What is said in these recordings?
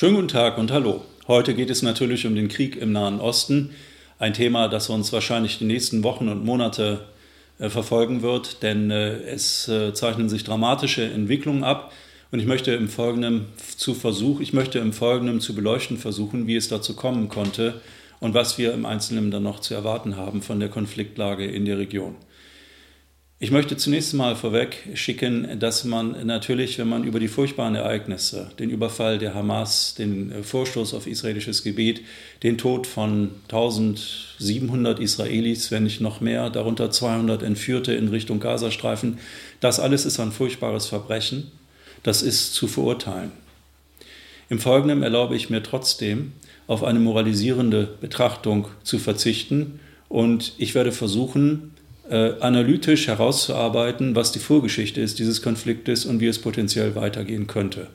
Schönen guten Tag und hallo. Heute geht es natürlich um den Krieg im Nahen Osten. Ein Thema, das uns wahrscheinlich die nächsten Wochen und Monate äh, verfolgen wird, denn äh, es äh, zeichnen sich dramatische Entwicklungen ab. Und ich möchte im Folgenden zu Versuch, ich möchte im Folgenden zu beleuchten versuchen, wie es dazu kommen konnte und was wir im Einzelnen dann noch zu erwarten haben von der Konfliktlage in der Region. Ich möchte zunächst mal vorweg schicken, dass man natürlich, wenn man über die furchtbaren Ereignisse, den Überfall der Hamas, den äh, Vorstoß auf israelisches Gebiet, den Tod von 1700 Israelis, wenn nicht noch mehr, darunter 200 Entführte in Richtung Gazastreifen, das alles ist ein furchtbares Verbrechen, das ist zu verurteilen. Im Folgenden erlaube ich mir trotzdem, auf eine moralisierende Betrachtung zu verzichten und ich werde versuchen, äh, analytisch herauszuarbeiten, was die Vorgeschichte ist dieses Konfliktes und wie es potenziell weitergehen könnte.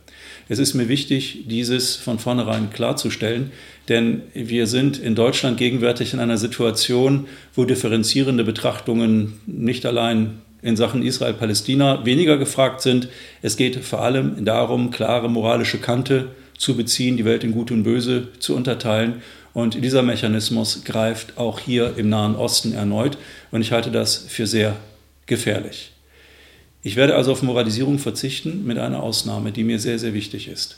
Es ist mir wichtig, dieses von vornherein klarzustellen, denn wir sind in Deutschland gegenwärtig in einer Situation, wo differenzierende Betrachtungen nicht allein in Sachen Israel-Palästina weniger gefragt sind. Es geht vor allem darum, klare moralische Kante zu beziehen, die Welt in Gut und Böse zu unterteilen und dieser Mechanismus greift auch hier im Nahen Osten erneut. Und ich halte das für sehr gefährlich. Ich werde also auf Moralisierung verzichten mit einer Ausnahme, die mir sehr, sehr wichtig ist.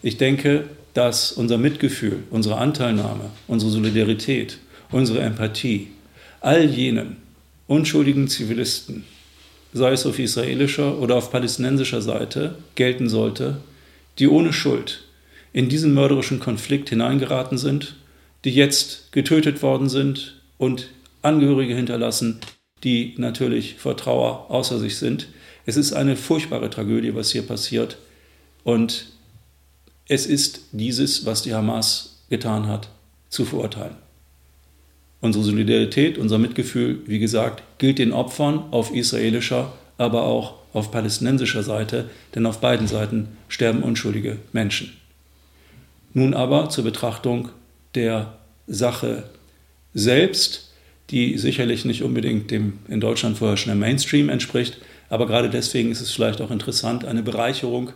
Ich denke, dass unser Mitgefühl, unsere Anteilnahme, unsere Solidarität, unsere Empathie all jenen unschuldigen Zivilisten, sei es auf israelischer oder auf palästinensischer Seite, gelten sollte, die ohne Schuld in diesen mörderischen Konflikt hineingeraten sind die jetzt getötet worden sind und Angehörige hinterlassen, die natürlich vor Trauer außer sich sind. Es ist eine furchtbare Tragödie, was hier passiert. Und es ist dieses, was die Hamas getan hat, zu verurteilen. Unsere Solidarität, unser Mitgefühl, wie gesagt, gilt den Opfern auf israelischer, aber auch auf palästinensischer Seite, denn auf beiden Seiten sterben unschuldige Menschen. Nun aber zur Betrachtung der Sache selbst, die sicherlich nicht unbedingt dem in Deutschland vorherrschenden Mainstream entspricht, aber gerade deswegen ist es vielleicht auch interessant, eine Bereicherung.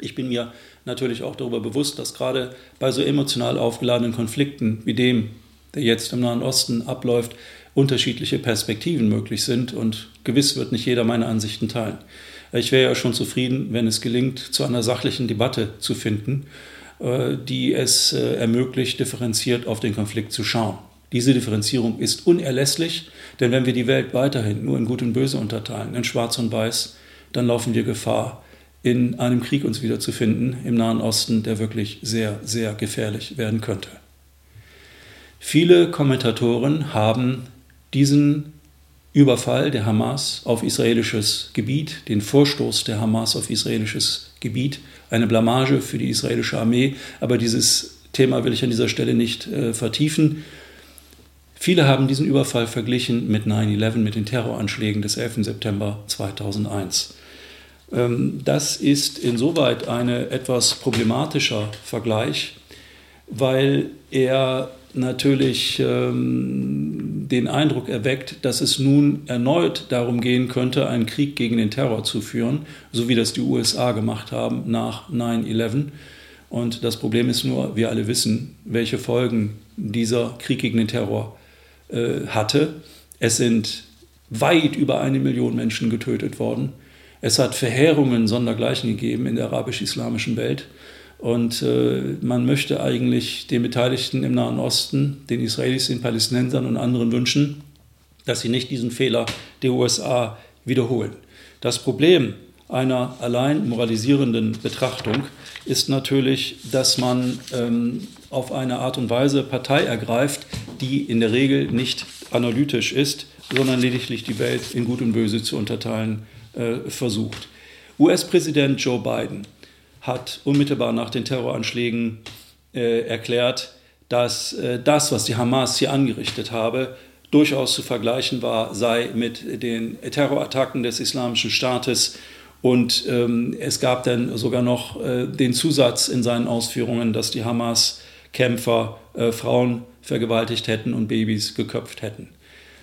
Ich bin mir natürlich auch darüber bewusst, dass gerade bei so emotional aufgeladenen Konflikten wie dem, der jetzt im Nahen Osten abläuft, unterschiedliche Perspektiven möglich sind und gewiss wird nicht jeder meine Ansichten teilen. Ich wäre ja schon zufrieden, wenn es gelingt, zu einer sachlichen Debatte zu finden äh, die es äh, ermöglicht, differenziert auf den Konflikt zu schauen. Diese Differenzierung ist unerlässlich, denn wenn wir die Welt weiterhin nur in Gut und Böse unterteilen, in Schwarz und Weiß, dann laufen wir Gefahr, in einem Krieg uns wiederzufinden im Nahen Osten, der wirklich sehr, sehr gefährlich werden könnte. Viele Kommentatoren haben diesen Überfall der Hamas auf israelisches Gebiet, den Vorstoß der Hamas auf israelisches Gebiet, eine Blamage für die israelische Armee. Aber dieses Thema will ich an dieser Stelle nicht äh, vertiefen. Viele haben diesen Überfall verglichen mit 9-11, mit den Terroranschlägen des 11. September 2001. Ähm, das ist insoweit ein etwas problematischer Vergleich, weil er natürlich ähm, den Eindruck erweckt, dass es nun erneut darum gehen könnte, einen Krieg gegen den Terror zu führen, so wie das die USA gemacht haben nach 9-11. Und das Problem ist nur, wir alle wissen, welche Folgen dieser Krieg gegen den Terror äh, hatte. Es sind weit über eine Million Menschen getötet worden. Es hat Verheerungen sondergleichen gegeben in der arabisch-islamischen Welt. Und äh, man möchte eigentlich den Beteiligten im Nahen Osten, den Israelis, den Palästinensern und anderen wünschen, dass sie nicht diesen Fehler der USA wiederholen. Das Problem einer allein moralisierenden Betrachtung ist natürlich, dass man ähm, auf eine Art und Weise Partei ergreift, die in der Regel nicht analytisch ist, sondern lediglich die Welt in Gut und Böse zu unterteilen äh, versucht. US-Präsident Joe Biden hat unmittelbar nach den Terroranschlägen äh, erklärt, dass äh, das, was die Hamas hier angerichtet habe, durchaus zu vergleichen war, sei mit den Terrorattacken des Islamischen Staates. Und ähm, es gab dann sogar noch äh, den Zusatz in seinen Ausführungen, dass die Hamas-Kämpfer äh, Frauen vergewaltigt hätten und Babys geköpft hätten.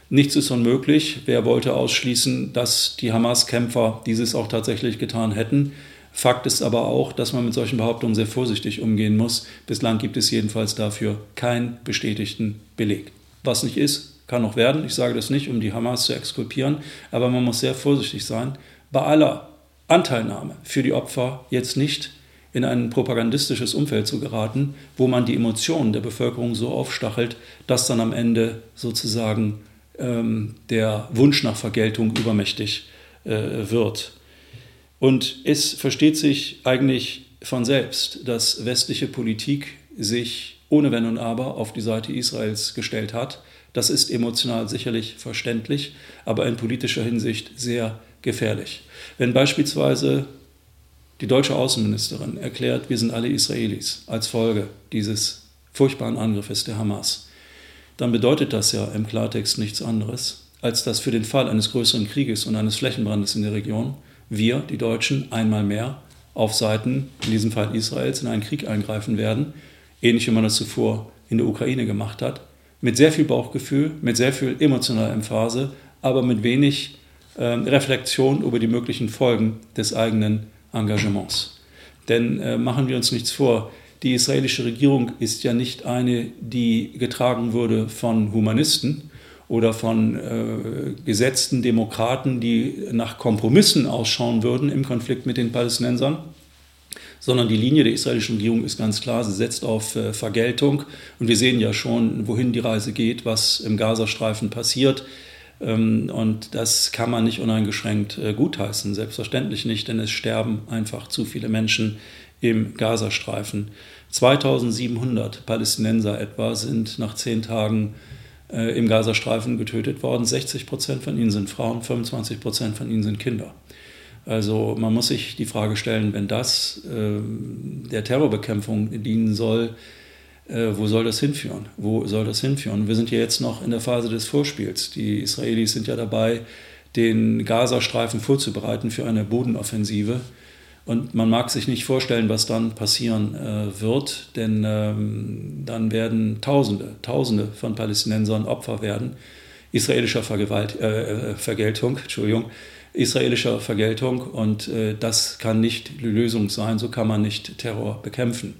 Nichts ist unmöglich. Wer wollte ausschließen, dass die Hamas-Kämpfer dieses auch tatsächlich getan hätten? Fakt ist aber auch, dass man mit solchen Behauptungen sehr vorsichtig umgehen muss. Bislang gibt es jedenfalls dafür keinen bestätigten Beleg. Was nicht ist, kann noch werden. Ich sage das nicht, um die Hamas zu exkulpieren, aber man muss sehr vorsichtig sein. Bei aller Anteilnahme für die Opfer jetzt nicht in ein propagandistisches Umfeld zu geraten, wo man die Emotionen der Bevölkerung so aufstachelt, dass dann am Ende sozusagen ähm, der Wunsch nach Vergeltung übermächtig äh, wird. Und es versteht sich eigentlich von selbst, dass westliche Politik sich ohne Wenn und Aber auf die Seite Israels gestellt hat. Das ist emotional sicherlich verständlich, aber in politischer Hinsicht sehr gefährlich. Wenn beispielsweise die deutsche Außenministerin erklärt, wir sind alle Israelis als Folge dieses furchtbaren Angriffes der Hamas, dann bedeutet das ja im Klartext nichts anderes, als dass für den Fall eines größeren Krieges und eines Flächenbrandes in der Region wir, die Deutschen, einmal mehr auf Seiten, in diesem Fall Israels, in einen Krieg eingreifen werden, ähnlich wie man das zuvor in der Ukraine gemacht hat, mit sehr viel Bauchgefühl, mit sehr viel emotionaler Emphase, aber mit wenig äh, Reflexion über die möglichen Folgen des eigenen Engagements. Denn äh, machen wir uns nichts vor, die israelische Regierung ist ja nicht eine, die getragen wurde von Humanisten, oder von äh, gesetzten Demokraten, die nach Kompromissen ausschauen würden im Konflikt mit den Palästinensern, sondern die Linie der israelischen Regierung ist ganz klar, sie setzt auf äh, Vergeltung und wir sehen ja schon, wohin die Reise geht, was im Gazastreifen passiert. Ähm, und das kann man nicht uneingeschränkt äh, gutheißen, selbstverständlich nicht, denn es sterben einfach zu viele Menschen im Gazastreifen. 2700 Palästinenser etwa sind nach zehn Tagen äh, im Gazastreifen getötet worden. 60 Prozent von ihnen sind Frauen, 25 Prozent von ihnen sind Kinder. Also man muss sich die Frage stellen, wenn das äh, der Terrorbekämpfung dienen soll, äh, wo soll das hinführen? Wo soll das hinführen? Wir sind ja jetzt noch in der Phase des Vorspiels. Die Israelis sind ja dabei, den Gazastreifen vorzubereiten für eine Bodenoffensive. Und man mag sich nicht vorstellen, was dann passieren äh, wird, denn ähm, dann werden Tausende, Tausende von Palästinensern Opfer werden israelischer Vergewalt, äh, äh, Vergeltung, Entschuldigung, israelischer Vergeltung und äh, das kann nicht die Lösung sein, so kann man nicht Terror bekämpfen.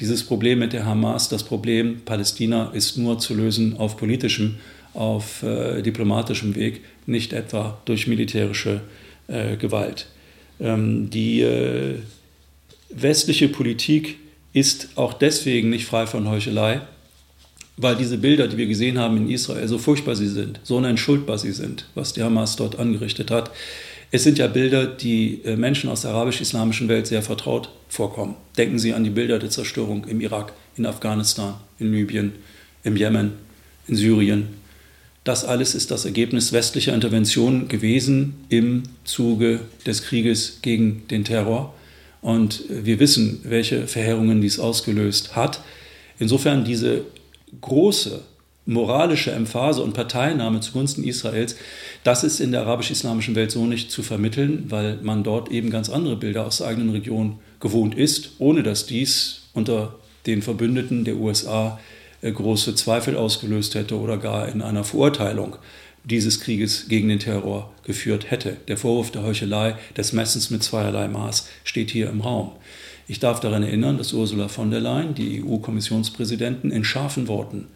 Dieses Problem mit der Hamas, das Problem Palästina ist nur zu lösen auf politischem, auf äh, diplomatischem Weg, nicht etwa durch militärische äh, Gewalt. Ähm, die äh, westliche Politik ist auch deswegen nicht frei von Heuchelei, weil diese Bilder, die wir gesehen haben in Israel, so furchtbar sie sind, so unentschuldbar sie sind, was die Hamas dort angerichtet hat. Es sind ja Bilder, die äh, Menschen aus der arabisch-islamischen Welt sehr vertraut vorkommen. Denken Sie an die Bilder der Zerstörung im Irak, in Afghanistan, in Libyen, im Jemen, in Syrien, das alles ist das Ergebnis westlicher Interventionen gewesen im Zuge des Krieges gegen den Terror. Und wir wissen, welche Verheerungen dies ausgelöst hat. Insofern diese große moralische Emphase und Parteinahme zugunsten Israels, das ist in der arabisch-islamischen Welt so nicht zu vermitteln, weil man dort eben ganz andere Bilder aus der eigenen Region gewohnt ist, ohne dass dies unter den Verbündeten der USA äh, große Zweifel ausgelöst hätte oder gar in einer Verurteilung dieses Krieges gegen den Terror geführt hätte. Der Vorwurf der Heuchelei, des Messens mit zweierlei Maß, steht hier im Raum. Ich darf daran erinnern, dass Ursula von der Leyen, die EU-Kommissionspräsidentin, in scharfen Worten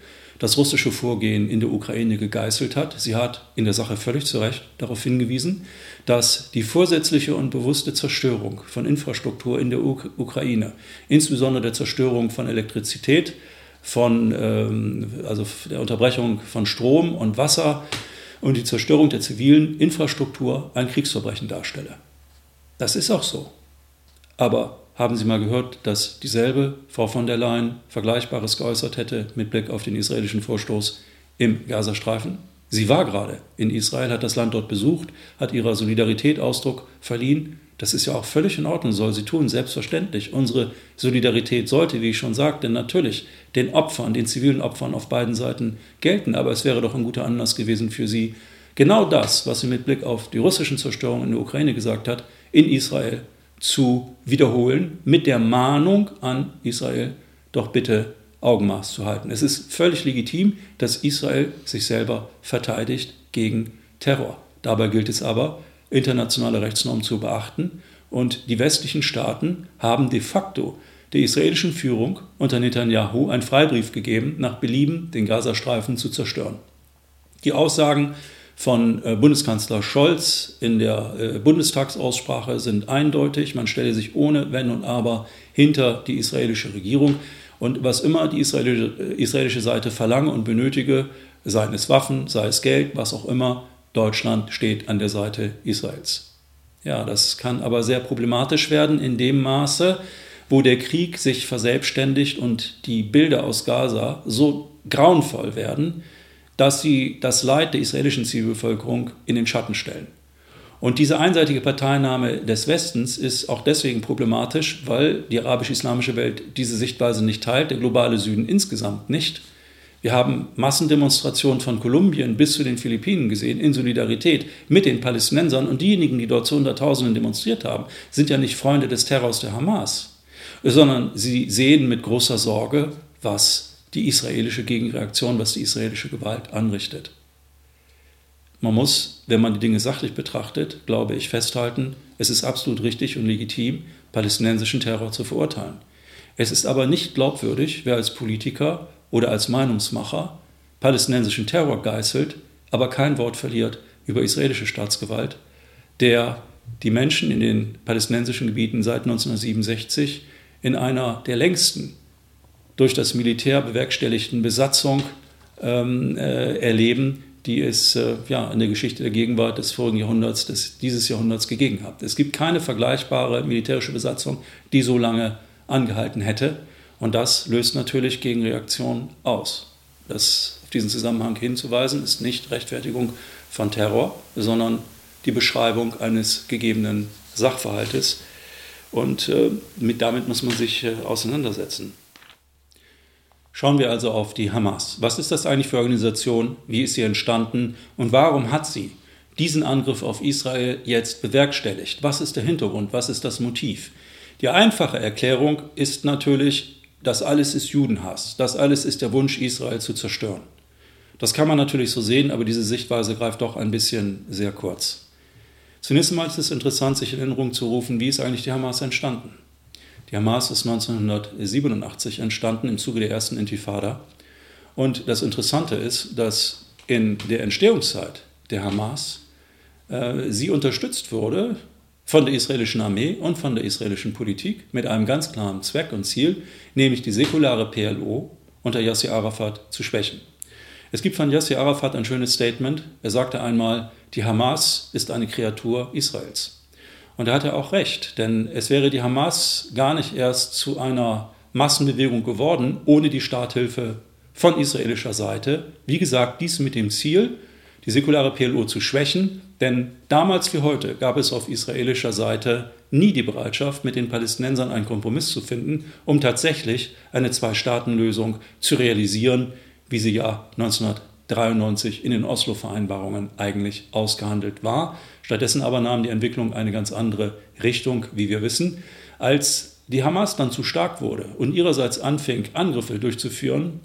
das russische Vorgehen in der Ukraine gegeißelt hat. Sie hat in der Sache völlig zu Recht darauf hingewiesen, dass die vorsätzliche und bewusste Zerstörung von Infrastruktur in der Ukraine, insbesondere der Zerstörung von Elektrizität, von ähm, also der Unterbrechung von Strom und Wasser und die Zerstörung der zivilen Infrastruktur ein Kriegsverbrechen darstelle. Das ist auch so. Aber haben Sie mal gehört, dass dieselbe Frau von der Leyen Vergleichbares geäußert hätte mit Blick auf den israelischen Vorstoß im Gazastreifen? Sie war gerade in Israel, hat das Land dort besucht, hat ihrer Solidarität Ausdruck verliehen das ist ja auch völlig in Ordnung, soll sie tun, selbstverständlich. Unsere Solidarität sollte, wie ich schon sagte, natürlich den Opfern, den zivilen Opfern auf beiden Seiten gelten. Aber es wäre doch ein guter Anlass gewesen für sie, genau das, was sie mit Blick auf die russischen Zerstörungen in der Ukraine gesagt hat, in Israel zu wiederholen, mit der Mahnung an Israel, doch bitte Augenmaß zu halten. Es ist völlig legitim, dass Israel sich selber verteidigt gegen Terror. Dabei gilt es aber, internationale Rechtsnormen zu beachten Und die westlichen Staaten haben de facto der israelischen Führung unter Netanyahu einen Freibrief gegeben, nach Belieben den Gazastreifen zu zerstören. Die Aussagen von äh, Bundeskanzler Scholz in der äh, Bundestagsaussprache sind eindeutig. Man stelle sich ohne Wenn und Aber hinter die israelische Regierung. Und was immer die israelische, äh, israelische Seite verlange und benötige, seien es Waffen, sei es Geld, was auch immer, Deutschland steht an der Seite Israels. Ja, das kann aber sehr problematisch werden in dem Maße, wo der Krieg sich verselbstständigt und die Bilder aus Gaza so grauenvoll werden, dass sie das Leid der israelischen Zivilbevölkerung in den Schatten stellen. Und diese einseitige Parteinahme des Westens ist auch deswegen problematisch, weil die arabisch-islamische Welt diese Sichtweise nicht teilt, der globale Süden insgesamt nicht. Wir haben Massendemonstrationen von Kolumbien bis zu den Philippinen gesehen, in Solidarität mit den Palästinensern. Und diejenigen, die dort zu Hunderttausenden demonstriert haben, sind ja nicht Freunde des Terrors der Hamas, sondern sie sehen mit großer Sorge, was die israelische Gegenreaktion, was die israelische Gewalt anrichtet. Man muss, wenn man die Dinge sachlich betrachtet, glaube ich, festhalten, es ist absolut richtig und legitim, palästinensischen Terror zu verurteilen. Es ist aber nicht glaubwürdig, wer als Politiker oder als Meinungsmacher palästinensischen Terror geißelt, aber kein Wort verliert über israelische Staatsgewalt, der die Menschen in den palästinensischen Gebieten seit 1967 in einer der längsten durch das Militär bewerkstelligten Besatzung ähm, äh, erleben, die es äh, ja, in der Geschichte der Gegenwart des vorigen Jahrhunderts, des, dieses Jahrhunderts gegeben hat. Es gibt keine vergleichbare militärische Besatzung, die so lange angehalten hätte. Und das löst natürlich Gegenreaktionen aus. Das, auf diesen Zusammenhang hinzuweisen, ist nicht Rechtfertigung von Terror, sondern die Beschreibung eines gegebenen Sachverhaltes. Und äh, mit, damit muss man sich äh, auseinandersetzen. Schauen wir also auf die Hamas. Was ist das eigentlich für eine Organisation? Wie ist sie entstanden? Und warum hat sie diesen Angriff auf Israel jetzt bewerkstelligt? Was ist der Hintergrund? Was ist das Motiv? Die einfache Erklärung ist natürlich, das alles ist Judenhass. Das alles ist der Wunsch, Israel zu zerstören. Das kann man natürlich so sehen, aber diese Sichtweise greift doch ein bisschen sehr kurz. Zunächst einmal ist es interessant, sich in Erinnerung zu rufen, wie ist eigentlich die Hamas entstanden? Die Hamas ist 1987 entstanden im Zuge der ersten Intifada. Und das Interessante ist, dass in der Entstehungszeit der Hamas äh, sie unterstützt wurde von der israelischen Armee und von der israelischen Politik mit einem ganz klaren Zweck und Ziel, nämlich die säkulare PLO unter Yasser Arafat zu schwächen. Es gibt von Yasser Arafat ein schönes Statement. Er sagte einmal, die Hamas ist eine Kreatur Israels. Und da hat er auch recht, denn es wäre die Hamas gar nicht erst zu einer Massenbewegung geworden ohne die Starthilfe von israelischer Seite. Wie gesagt, dies mit dem Ziel, die säkulare PLO zu schwächen, denn damals wie heute gab es auf israelischer Seite nie die Bereitschaft, mit den Palästinensern einen Kompromiss zu finden, um tatsächlich eine Zwei-Staaten-Lösung zu realisieren, wie sie ja 1900 1993 in den Oslo-Vereinbarungen eigentlich ausgehandelt war. Stattdessen aber nahm die Entwicklung eine ganz andere Richtung, wie wir wissen. Als die Hamas dann zu stark wurde und ihrerseits anfing, Angriffe durchzuführen,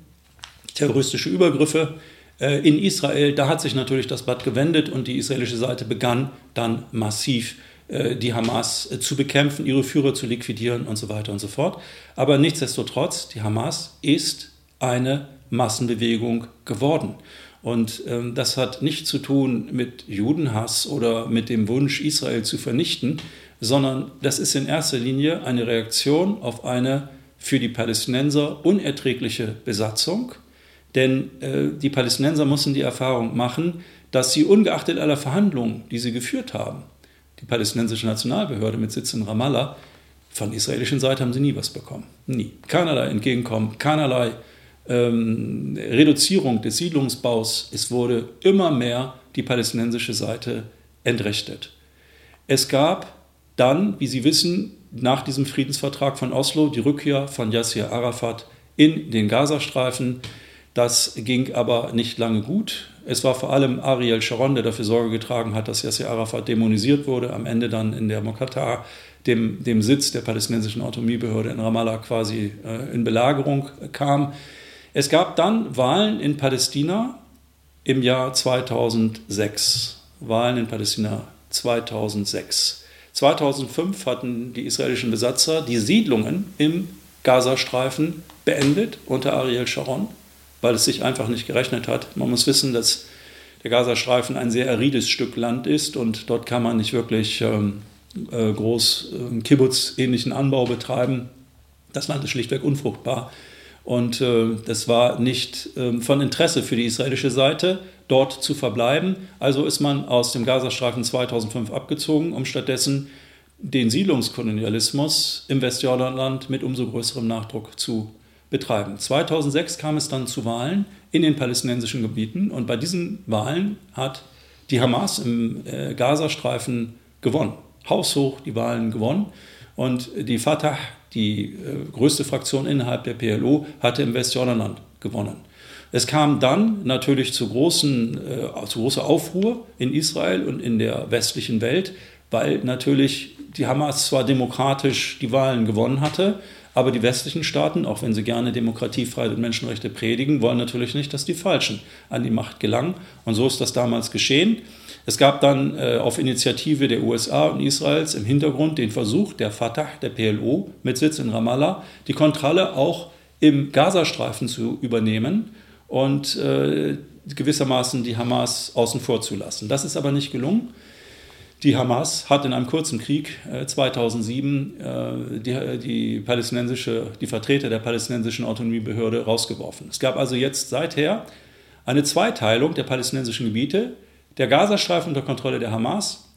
terroristische Übergriffe äh, in Israel, da hat sich natürlich das Blatt gewendet und die israelische Seite begann dann massiv äh, die Hamas äh, zu bekämpfen, ihre Führer zu liquidieren und so weiter und so fort. Aber nichtsdestotrotz, die Hamas ist eine Massenbewegung geworden. Und ähm, das hat nichts zu tun mit Judenhass oder mit dem Wunsch, Israel zu vernichten, sondern das ist in erster Linie eine Reaktion auf eine für die Palästinenser unerträgliche Besatzung. Denn äh, die Palästinenser mussten die Erfahrung machen, dass sie ungeachtet aller Verhandlungen, die sie geführt haben, die palästinensische Nationalbehörde mit Sitz in Ramallah, von israelischen Seite haben sie nie was bekommen. Nie. Keinerlei Entgegenkommen, keinerlei ähm, Reduzierung des Siedlungsbaus, es wurde immer mehr die palästinensische Seite entrechtet. Es gab dann, wie Sie wissen, nach diesem Friedensvertrag von Oslo die Rückkehr von Yasser Arafat in den Gazastreifen. Das ging aber nicht lange gut. Es war vor allem Ariel Sharon, der dafür Sorge getragen hat, dass Yasser Arafat dämonisiert wurde, am Ende dann in der Mokata, dem, dem Sitz der palästinensischen Autonomiebehörde in Ramallah, quasi äh, in Belagerung kam. Es gab dann Wahlen in Palästina im Jahr 2006. Wahlen in Palästina 2006. 2005 hatten die israelischen Besatzer die Siedlungen im Gazastreifen beendet unter Ariel Sharon, weil es sich einfach nicht gerechnet hat. Man muss wissen, dass der Gazastreifen ein sehr arides Stück Land ist und dort kann man nicht wirklich ähm, äh, groß äh, Kibbutz-ähnlichen Anbau betreiben. Das Land ist schlichtweg unfruchtbar. Und äh, das war nicht äh, von Interesse für die israelische Seite, dort zu verbleiben. Also ist man aus dem Gazastreifen 2005 abgezogen, um stattdessen den Siedlungskolonialismus im Westjordanland mit umso größerem Nachdruck zu betreiben. 2006 kam es dann zu Wahlen in den palästinensischen Gebieten und bei diesen Wahlen hat die Hamas im äh, Gazastreifen gewonnen. Haushoch die Wahlen gewonnen und die Fatah, die äh, größte Fraktion innerhalb der PLO, hatte im Westjordanland gewonnen. Es kam dann natürlich zu, großen, äh, zu großer Aufruhr in Israel und in der westlichen Welt, weil natürlich die Hamas zwar demokratisch die Wahlen gewonnen hatte, aber die westlichen Staaten, auch wenn sie gerne Demokratie, Freiheit und Menschenrechte predigen, wollen natürlich nicht, dass die Falschen an die Macht gelangen. Und so ist das damals geschehen. Es gab dann äh, auf Initiative der USA und Israels im Hintergrund den Versuch der Fatah, der PLO, mit Sitz in Ramallah, die Kontrolle auch im Gazastreifen zu übernehmen und äh, gewissermaßen die Hamas außen vor zu lassen. Das ist aber nicht gelungen. Die Hamas hat in einem kurzen Krieg äh, 2007 äh, die, die, palästinensische, die Vertreter der palästinensischen Autonomiebehörde rausgeworfen. Es gab also jetzt seither eine Zweiteilung der palästinensischen Gebiete, der Gazastreifen unter Kontrolle der Hamas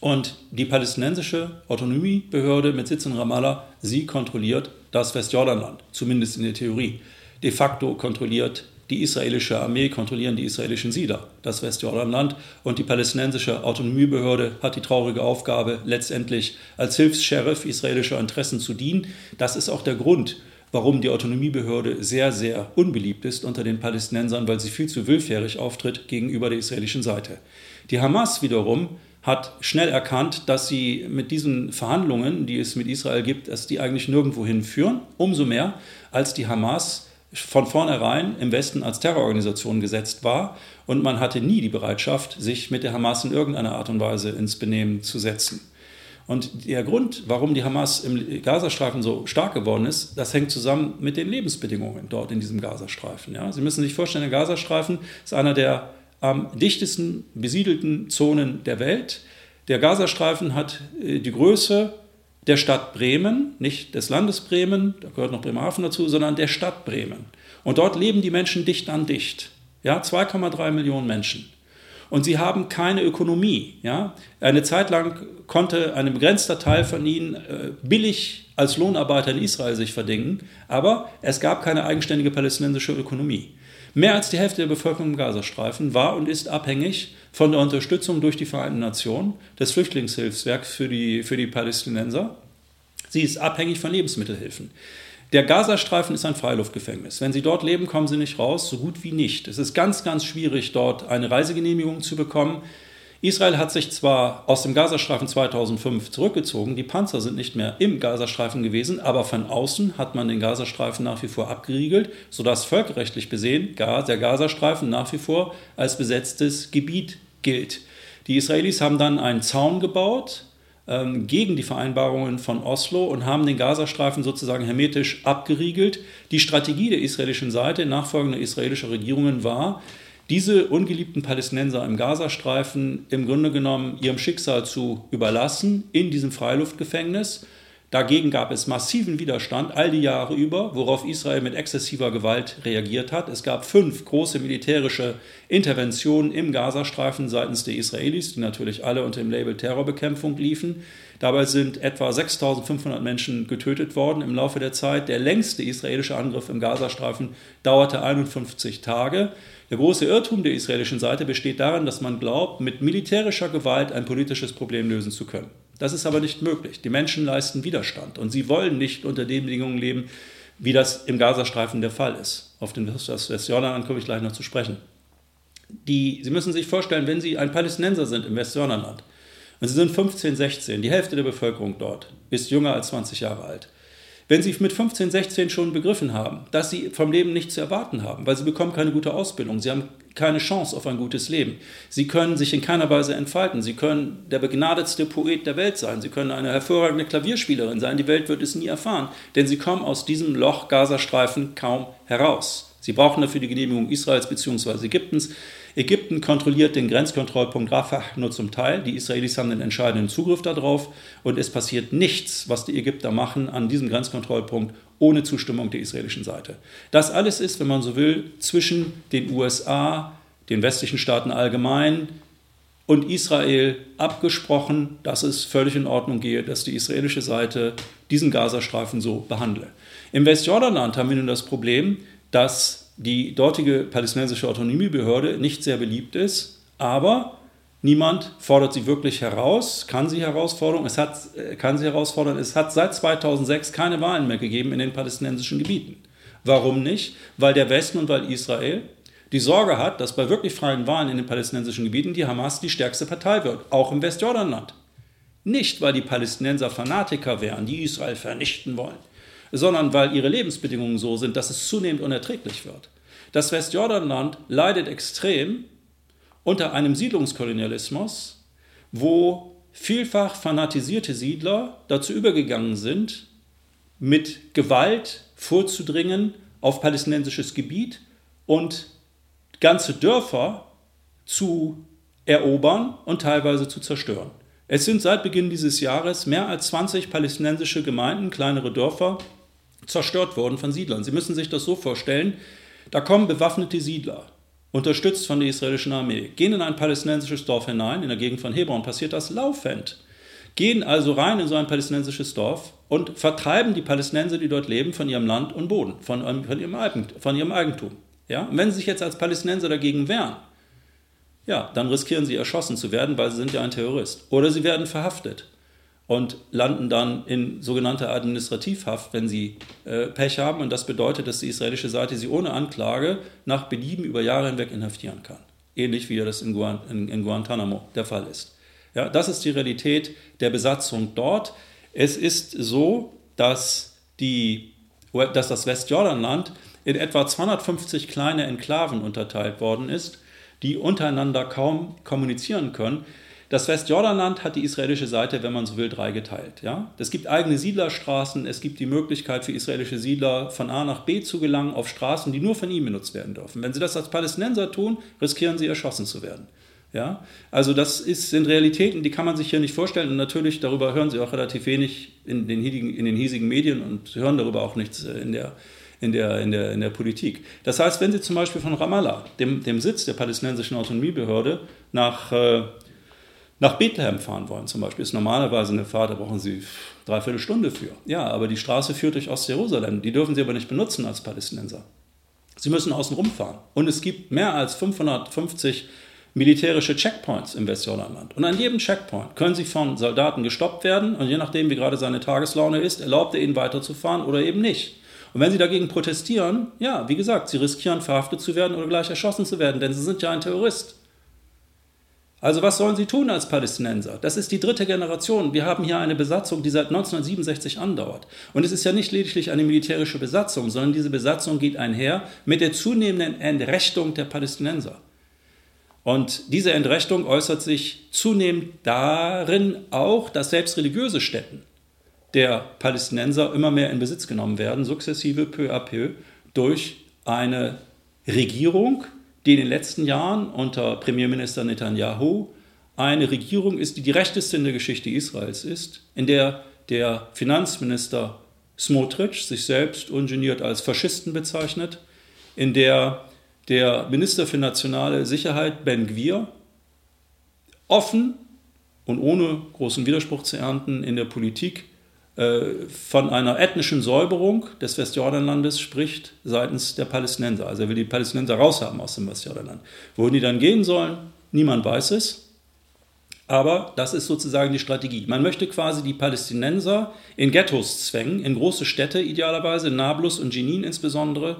und die palästinensische Autonomiebehörde mit Sitz in Ramallah, sie kontrolliert das Westjordanland, zumindest in der Theorie. De facto kontrolliert die israelische Armee kontrollieren die israelischen Siedler, das Westjordanland. Und die palästinensische Autonomiebehörde hat die traurige Aufgabe, letztendlich als Hilfs-Sheriff israelischer Interessen zu dienen. Das ist auch der Grund, warum die Autonomiebehörde sehr, sehr unbeliebt ist unter den Palästinensern, weil sie viel zu willfährig auftritt gegenüber der israelischen Seite. Die Hamas wiederum hat schnell erkannt, dass sie mit diesen Verhandlungen, die es mit Israel gibt, dass die eigentlich nirgendwo hinführen. Umso mehr, als die Hamas von vornherein im Westen als Terrororganisation gesetzt war und man hatte nie die Bereitschaft, sich mit der Hamas in irgendeiner Art und Weise ins Benehmen zu setzen. Und der Grund, warum die Hamas im Gazastreifen so stark geworden ist, das hängt zusammen mit den Lebensbedingungen dort in diesem Gazastreifen. Ja? Sie müssen sich vorstellen, der Gazastreifen ist einer der am dichtesten besiedelten Zonen der Welt. Der Gazastreifen hat äh, die Größe der Stadt Bremen, nicht des Landes Bremen, da gehört noch Bremerhaven dazu, sondern der Stadt Bremen. Und dort leben die Menschen dicht an dicht. Ja, 2,3 Millionen Menschen. Und sie haben keine Ökonomie. Ja? Eine Zeit lang konnte ein begrenzter Teil von ihnen äh, billig als Lohnarbeiter in Israel sich verdingen, aber es gab keine eigenständige palästinensische Ökonomie. Mehr als die Hälfte der Bevölkerung im Gazastreifen war und ist abhängig von der Unterstützung durch die Vereinten Nationen, des Flüchtlingshilfswerks für die, für die Palästinenser. Sie ist abhängig von Lebensmittelhilfen. Der Gazastreifen ist ein Freiluftgefängnis. Wenn Sie dort leben, kommen Sie nicht raus, so gut wie nicht. Es ist ganz, ganz schwierig, dort eine Reisegenehmigung zu bekommen. Israel hat sich zwar aus dem Gazastreifen 2005 zurückgezogen, die Panzer sind nicht mehr im Gazastreifen gewesen, aber von außen hat man den Gazastreifen nach wie vor abgeriegelt, sodass völkerrechtlich besehen der Gazastreifen nach wie vor als besetztes Gebiet gilt. Die Israelis haben dann einen Zaun gebaut ähm, gegen die Vereinbarungen von Oslo und haben den Gazastreifen sozusagen hermetisch abgeriegelt. Die Strategie der israelischen Seite, nachfolgender israelischer Regierungen, war, diese ungeliebten Palästinenser im Gazastreifen im Grunde genommen ihrem Schicksal zu überlassen in diesem Freiluftgefängnis. Dagegen gab es massiven Widerstand all die Jahre über, worauf Israel mit exzessiver Gewalt reagiert hat. Es gab fünf große militärische Interventionen im Gazastreifen seitens der Israelis, die natürlich alle unter dem Label Terrorbekämpfung liefen. Dabei sind etwa 6500 Menschen getötet worden im Laufe der Zeit. Der längste israelische Angriff im Gazastreifen dauerte 51 Tage. Der große Irrtum der israelischen Seite besteht darin, dass man glaubt, mit militärischer Gewalt ein politisches Problem lösen zu können. Das ist aber nicht möglich. Die Menschen leisten Widerstand und sie wollen nicht unter den Bedingungen leben, wie das im Gazastreifen der Fall ist. Auf den Westjordanland komme ich gleich noch zu sprechen. Die, sie müssen sich vorstellen, wenn Sie ein Palästinenser sind im Westjordanland und Sie sind 15, 16, die Hälfte der Bevölkerung dort ist jünger als 20 Jahre alt. Wenn Sie mit 15, 16 schon begriffen haben, dass Sie vom Leben nichts zu erwarten haben, weil Sie bekommen keine gute Ausbildung, Sie haben keine Chance auf ein gutes Leben, Sie können sich in keiner Weise entfalten, Sie können der begnadetste Poet der Welt sein, Sie können eine hervorragende Klavierspielerin sein, die Welt wird es nie erfahren, denn Sie kommen aus diesem Loch Gazastreifen kaum heraus. Sie brauchen dafür die Genehmigung Israels bzw. Ägyptens. Ägypten kontrolliert den Grenzkontrollpunkt Rafah nur zum Teil. Die Israelis haben den entscheidenden Zugriff darauf und es passiert nichts, was die Ägypter machen an diesem Grenzkontrollpunkt ohne Zustimmung der israelischen Seite. Das alles ist, wenn man so will, zwischen den USA, den westlichen Staaten allgemein und Israel abgesprochen, dass es völlig in Ordnung gehe, dass die israelische Seite diesen Gazastreifen so behandle. Im Westjordanland haben wir nun das Problem, dass die dortige palästinensische Autonomiebehörde nicht sehr beliebt ist, aber niemand fordert sie wirklich heraus, kann sie herausfordern. Es hat, äh, kann sie herausfordern. Es hat seit 2006 keine Wahlen mehr gegeben in den palästinensischen Gebieten. Warum nicht? Weil der Westen und weil Israel die Sorge hat, dass bei wirklich freien Wahlen in den palästinensischen Gebieten die Hamas die stärkste Partei wird, auch im Westjordanland. Nicht, weil die Palästinenser Fanatiker wären, die Israel vernichten wollen, sondern weil ihre Lebensbedingungen so sind, dass es zunehmend unerträglich wird. Das Westjordanland leidet extrem unter einem Siedlungskolonialismus, wo vielfach fanatisierte Siedler dazu übergegangen sind, mit Gewalt vorzudringen auf palästinensisches Gebiet und ganze Dörfer zu erobern und teilweise zu zerstören. Es sind seit Beginn dieses Jahres mehr als 20 palästinensische Gemeinden, kleinere Dörfer, zerstört worden von Siedlern. Sie müssen sich das so vorstellen, da kommen bewaffnete Siedler, unterstützt von der israelischen Armee, gehen in ein palästinensisches Dorf hinein, in der Gegend von Hebron passiert das laufend, gehen also rein in so ein palästinensisches Dorf und vertreiben die Palästinenser, die dort leben, von ihrem Land und Boden, von, von, ihrem, Eigentum, von ihrem Eigentum. Ja? Und wenn sie sich jetzt als Palästinenser dagegen wehren, ja, dann riskieren sie erschossen zu werden, weil sie sind ja ein Terrorist. Oder sie werden verhaftet und landen dann in sogenannter Administrativhaft, wenn sie äh, Pech haben. Und das bedeutet, dass die israelische Seite sie ohne Anklage nach Belieben über Jahre hinweg inhaftieren kann. Ähnlich wie das in, Guan in, in Guantanamo der Fall ist. Ja, das ist die Realität der Besatzung dort. Es ist so, dass, die, dass das Westjordanland in etwa 250 kleine Enklaven unterteilt worden ist, die untereinander kaum kommunizieren können. Das Westjordanland hat die israelische Seite, wenn man so will, dreigeteilt. Ja? Es gibt eigene Siedlerstraßen, es gibt die Möglichkeit für israelische Siedler von A nach B zu gelangen auf Straßen, die nur von ihnen benutzt werden dürfen. Wenn sie das als Palästinenser tun, riskieren sie erschossen zu werden. Ja? Also das ist, sind Realitäten, die kann man sich hier nicht vorstellen und natürlich darüber hören Sie auch relativ wenig in den, in den hiesigen Medien und hören darüber auch nichts äh, in der, in der, in, der, in der Politik. Das heißt, wenn Sie zum Beispiel von Ramallah, dem, dem Sitz der palästinensischen Autonomiebehörde, nach äh, nach Bethlehem fahren wollen, zum Beispiel, ist normalerweise eine Fahrt, da brauchen Sie dreiviertel Stunde für. Ja, aber die Straße führt durch Ostjerusalem. Die dürfen Sie aber nicht benutzen als Palästinenser. Sie müssen außen rumfahren. Und es gibt mehr als 550 militärische Checkpoints im Westjordanland. Und an jedem Checkpoint können Sie von Soldaten gestoppt werden und je nachdem, wie gerade seine Tageslaune ist, erlaubt er Ihnen weiterzufahren oder eben nicht. Und wenn Sie dagegen protestieren, ja, wie gesagt, Sie riskieren verhaftet zu werden oder gleich erschossen zu werden, denn Sie sind ja ein Terrorist. Also was sollen sie tun als Palästinenser? Das ist die dritte Generation. Wir haben hier eine Besatzung, die seit 1967 andauert. Und es ist ja nicht lediglich eine militärische Besatzung, sondern diese Besatzung geht einher mit der zunehmenden Entrechtung der Palästinenser. Und diese Entrechtung äußert sich zunehmend darin auch, dass selbst religiöse Stätten der Palästinenser immer mehr in Besitz genommen werden, sukzessive peu à peu, durch eine Regierung, die in den letzten Jahren unter Premierminister Netanyahu eine Regierung ist, die die rechteste in der Geschichte Israels ist, in der der Finanzminister Smotrich sich selbst ungeniert als Faschisten bezeichnet, in der der Minister für nationale Sicherheit Ben Gwir offen und ohne großen Widerspruch zu ernten in der Politik von einer ethnischen Säuberung des Westjordanlandes spricht seitens der Palästinenser. Also er will die Palästinenser raushaben aus dem Westjordanland. Wohin die dann gehen sollen, niemand weiß es. Aber das ist sozusagen die Strategie. Man möchte quasi die Palästinenser in Ghettos zwängen, in große Städte idealerweise, Nablus und Jenin insbesondere.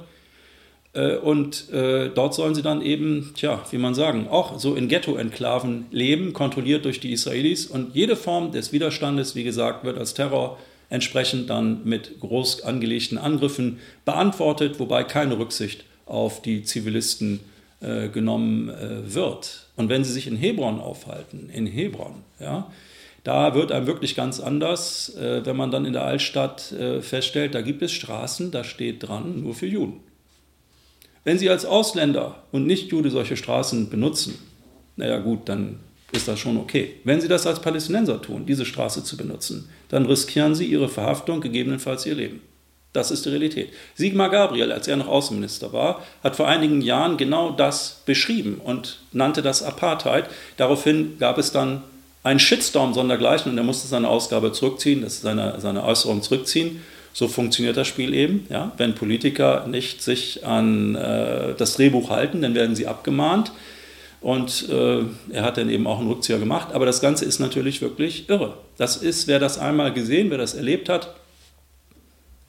Äh, und äh, dort sollen sie dann eben, tja, wie man sagen, auch so in Ghetto-Enklaven leben, kontrolliert durch die Israelis. Und jede Form des Widerstandes, wie gesagt, wird als Terror entsprechend dann mit groß angelegten Angriffen beantwortet, wobei keine Rücksicht auf die Zivilisten äh, genommen äh, wird. Und wenn Sie sich in Hebron aufhalten, in Hebron, ja, da wird einem wirklich ganz anders, äh, wenn man dann in der Altstadt äh, feststellt, da gibt es Straßen, da steht dran, nur für Juden. Wenn Sie als Ausländer und Nicht-Jude solche Straßen benutzen, naja gut, dann ist das schon okay. Wenn Sie das als Palästinenser tun, diese Straße zu benutzen, dann riskieren Sie Ihre Verhaftung, gegebenenfalls Ihr Leben. Das ist die Realität. Sigmar Gabriel, als er noch Außenminister war, hat vor einigen Jahren genau das beschrieben und nannte das Apartheid. Daraufhin gab es dann einen Shitstorm sondergleichen und er musste seine Ausgabe zurückziehen, das seine, seine Äußerung zurückziehen. So funktioniert das Spiel eben. Ja? Wenn Politiker nicht sich an äh, das Drehbuch halten, dann werden sie abgemahnt. Und äh, er hat dann eben auch einen Rückzieher gemacht. Aber das Ganze ist natürlich wirklich irre. Das ist, wer das einmal gesehen, wer das erlebt hat,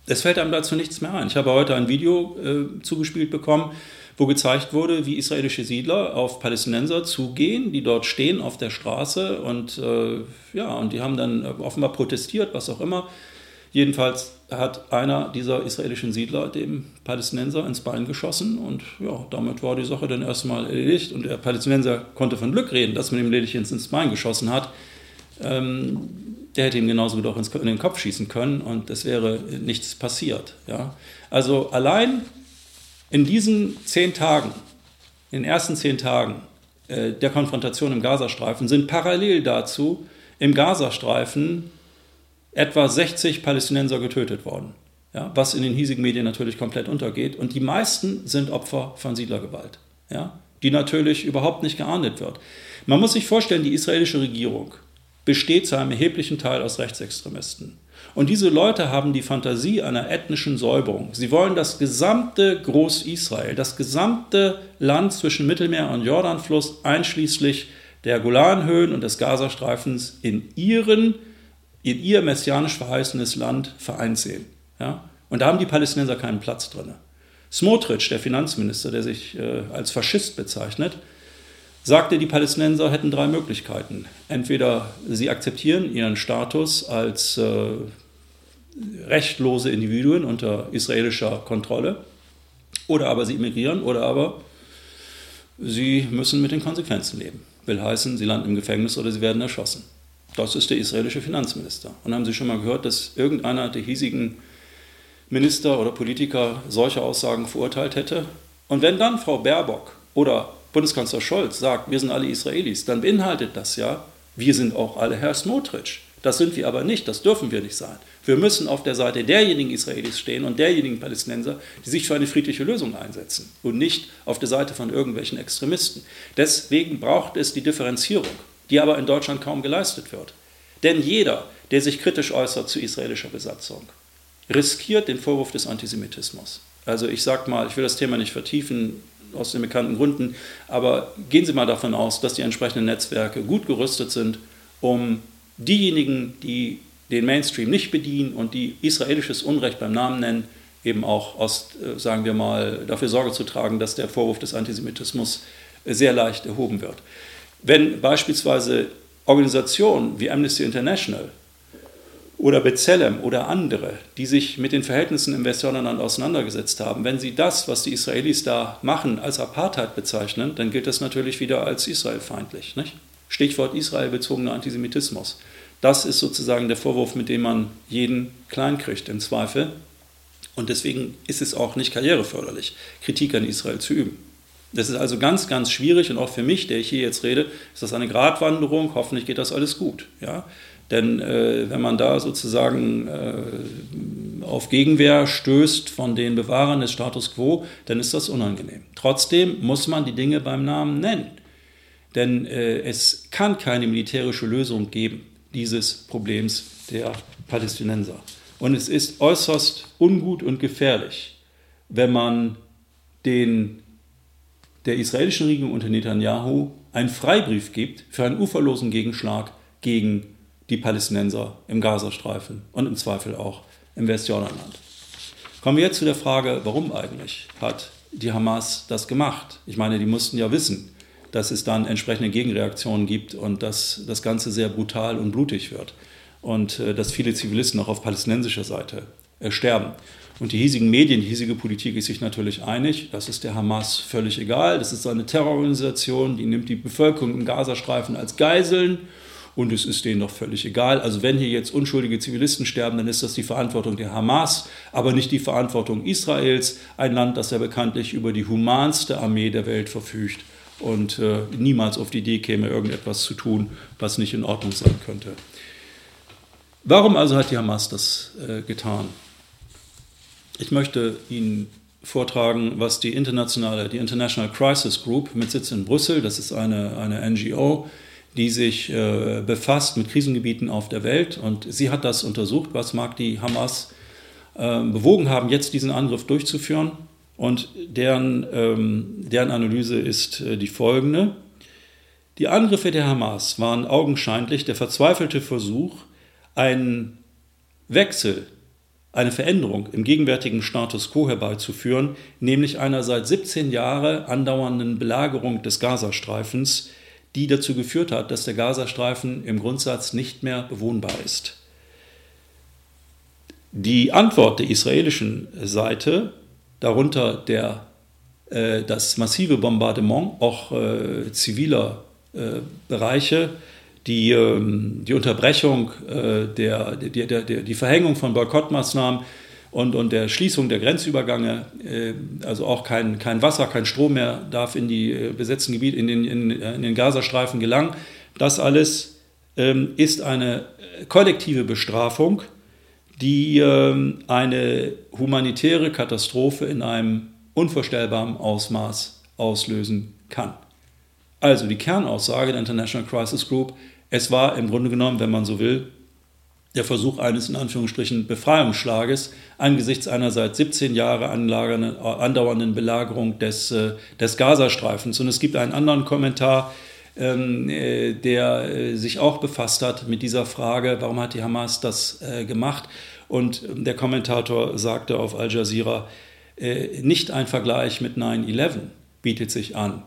es fällt einem dazu nichts mehr ein. Ich habe heute ein Video äh, zugespielt bekommen, wo gezeigt wurde, wie israelische Siedler auf Palästinenser zugehen, die dort stehen auf der Straße und äh, ja, und die haben dann offenbar protestiert, was auch immer. Jedenfalls hat einer dieser israelischen Siedler dem Palästinenser ins Bein geschossen und ja, damit war die Sache dann erstmal erledigt und der Palästinenser konnte von Glück reden, dass man ihm lediglich ins Bein geschossen hat. Ähm, der hätte ihm genauso gut auch in den Kopf schießen können und es wäre nichts passiert. Ja? Also allein in diesen zehn Tagen, in den ersten zehn Tagen äh, der Konfrontation im Gazastreifen, sind parallel dazu im Gazastreifen etwa 60 Palästinenser getötet worden. Ja? Was in den hiesigen Medien natürlich komplett untergeht. Und die meisten sind Opfer von Siedlergewalt, ja? die natürlich überhaupt nicht geahndet wird. Man muss sich vorstellen, die israelische Regierung besteht zu einem erheblichen Teil aus Rechtsextremisten. Und diese Leute haben die Fantasie einer ethnischen Säuberung. Sie wollen das gesamte Groß-Israel, das gesamte Land zwischen Mittelmeer und Jordanfluss, einschließlich der Golanhöhen und des Gazastreifens, in, ihren, in ihr messianisch verheißenes Land vereint sehen. Ja? Und da haben die Palästinenser keinen Platz drin. Smotrich, der Finanzminister, der sich äh, als Faschist bezeichnet, sagte, die Palästinenser hätten drei Möglichkeiten. Entweder sie akzeptieren ihren Status als äh, rechtlose Individuen unter israelischer Kontrolle, oder aber sie emigrieren, oder aber sie müssen mit den Konsequenzen leben. Will heißen, sie landen im Gefängnis oder sie werden erschossen. Das ist der israelische Finanzminister. Und haben Sie schon mal gehört, dass irgendeiner der hiesigen Minister oder Politiker solche Aussagen verurteilt hätte? Und wenn dann Frau Baerbock oder Bundeskanzler Scholz sagt, wir sind alle Israelis, dann beinhaltet das ja, wir sind auch alle Herr Smotrich. Das sind wir aber nicht, das dürfen wir nicht sein. Wir müssen auf der Seite derjenigen Israelis stehen und derjenigen Palästinenser, die sich für eine friedliche Lösung einsetzen und nicht auf der Seite von irgendwelchen Extremisten. Deswegen braucht es die Differenzierung, die aber in Deutschland kaum geleistet wird. Denn jeder, der sich kritisch äußert zu israelischer Besatzung, riskiert den Vorwurf des Antisemitismus. Also ich sage mal, ich will das Thema nicht vertiefen, aus den bekannten Gründen. Aber gehen Sie mal davon aus, dass die entsprechenden Netzwerke gut gerüstet sind, um diejenigen, die den Mainstream nicht bedienen und die israelisches Unrecht beim Namen nennen, eben auch aus, äh, sagen wir mal, dafür Sorge zu tragen, dass der Vorwurf des Antisemitismus sehr leicht erhoben wird. Wenn beispielsweise Organisationen wie Amnesty International oder Bezellem oder andere, die sich mit den Verhältnissen im Westjordanland auseinandergesetzt haben, wenn sie das, was die Israelis da machen, als Apartheid bezeichnen, dann gilt das natürlich wieder als israelfeindlich. Nicht? Stichwort israelbezogener Antisemitismus. Das ist sozusagen der Vorwurf, mit dem man jeden kleinkriegt im Zweifel. Und deswegen ist es auch nicht karriereförderlich, Kritik an Israel zu üben. Das ist also ganz, ganz schwierig und auch für mich, der ich hier jetzt rede, ist das eine Gratwanderung. Hoffentlich geht das alles gut. Ja? Denn äh, wenn man da sozusagen äh, auf Gegenwehr stößt von den Bewahrern des Status quo, dann ist das unangenehm. Trotzdem muss man die Dinge beim Namen nennen. Denn äh, es kann keine militärische Lösung geben dieses Problems der Palästinenser. Und es ist äußerst ungut und gefährlich, wenn man den, der israelischen Regierung unter Netanyahu einen Freibrief gibt für einen uferlosen Gegenschlag gegen die Palästinenser im Gazastreifen und im Zweifel auch im Westjordanland. Kommen wir jetzt zu der Frage, warum eigentlich hat die Hamas das gemacht? Ich meine, die mussten ja wissen, dass es dann entsprechende Gegenreaktionen gibt und dass das Ganze sehr brutal und blutig wird. und äh, dass viele Zivilisten auch auf palästinensischer Seite äh, sterben. Und die hiesigen Medien, die hiesige Politik ist sich natürlich einig, das ist der Hamas völlig egal, das ist eine Terrororganisation, die nimmt die Bevölkerung im Gazastreifen als Geiseln und es ist denen doch völlig egal. Also wenn hier jetzt unschuldige Zivilisten sterben, dann ist das die Verantwortung der Hamas, aber nicht die Verantwortung Israels, ein Land, das ja bekanntlich über die humanste Armee der Welt verfügt und äh, niemals auf die Idee käme, irgendetwas zu tun, was nicht in Ordnung sein könnte. Warum also hat die Hamas das äh, getan? Ich möchte Ihnen vortragen, was die internationale, die International Crisis Group mit Sitz in Brüssel, das ist eine, eine NGO, die sich äh, befasst mit Krisengebieten auf der Welt. Und sie hat das untersucht, was mag die Hamas äh, bewogen haben, jetzt diesen Angriff durchzuführen. Und deren, ähm, deren Analyse ist äh, die folgende. Die Angriffe der Hamas waren augenscheinlich der verzweifelte Versuch, einen Wechsel eine Veränderung im gegenwärtigen Status quo herbeizuführen, nämlich einer seit 17 Jahren andauernden Belagerung des Gazastreifens, die dazu geführt hat, dass der Gazastreifen im Grundsatz nicht mehr bewohnbar ist. Die Antwort der israelischen Seite, darunter der, äh, das massive Bombardement auch äh, ziviler äh, Bereiche, die, ähm, die Unterbrechung, äh, der, der, der, die Verhängung von Boykottmaßnahmen und, und der Schließung der Grenzübergänge, äh, also auch kein, kein Wasser, kein Strom mehr darf in die äh, besetzten Gebiete, in den, in, in den Gazastreifen gelangen. Das alles ähm, ist eine kollektive Bestrafung, die ähm, eine humanitäre Katastrophe in einem unvorstellbaren Ausmaß auslösen kann. Also die Kernaussage der International Crisis Group es war im Grunde genommen, wenn man so will, der Versuch eines in Anführungsstrichen Befreiungsschlages angesichts einer seit 17 Jahre andauernden Belagerung des, äh, des Gazastreifens. Und es gibt einen anderen Kommentar, ähm, äh, der äh, sich auch befasst hat mit dieser Frage, warum hat die Hamas das gemacht? Und der Kommentator sagte auf Al Jazeera, nicht ein Vergleich mit 9-11 bietet sich an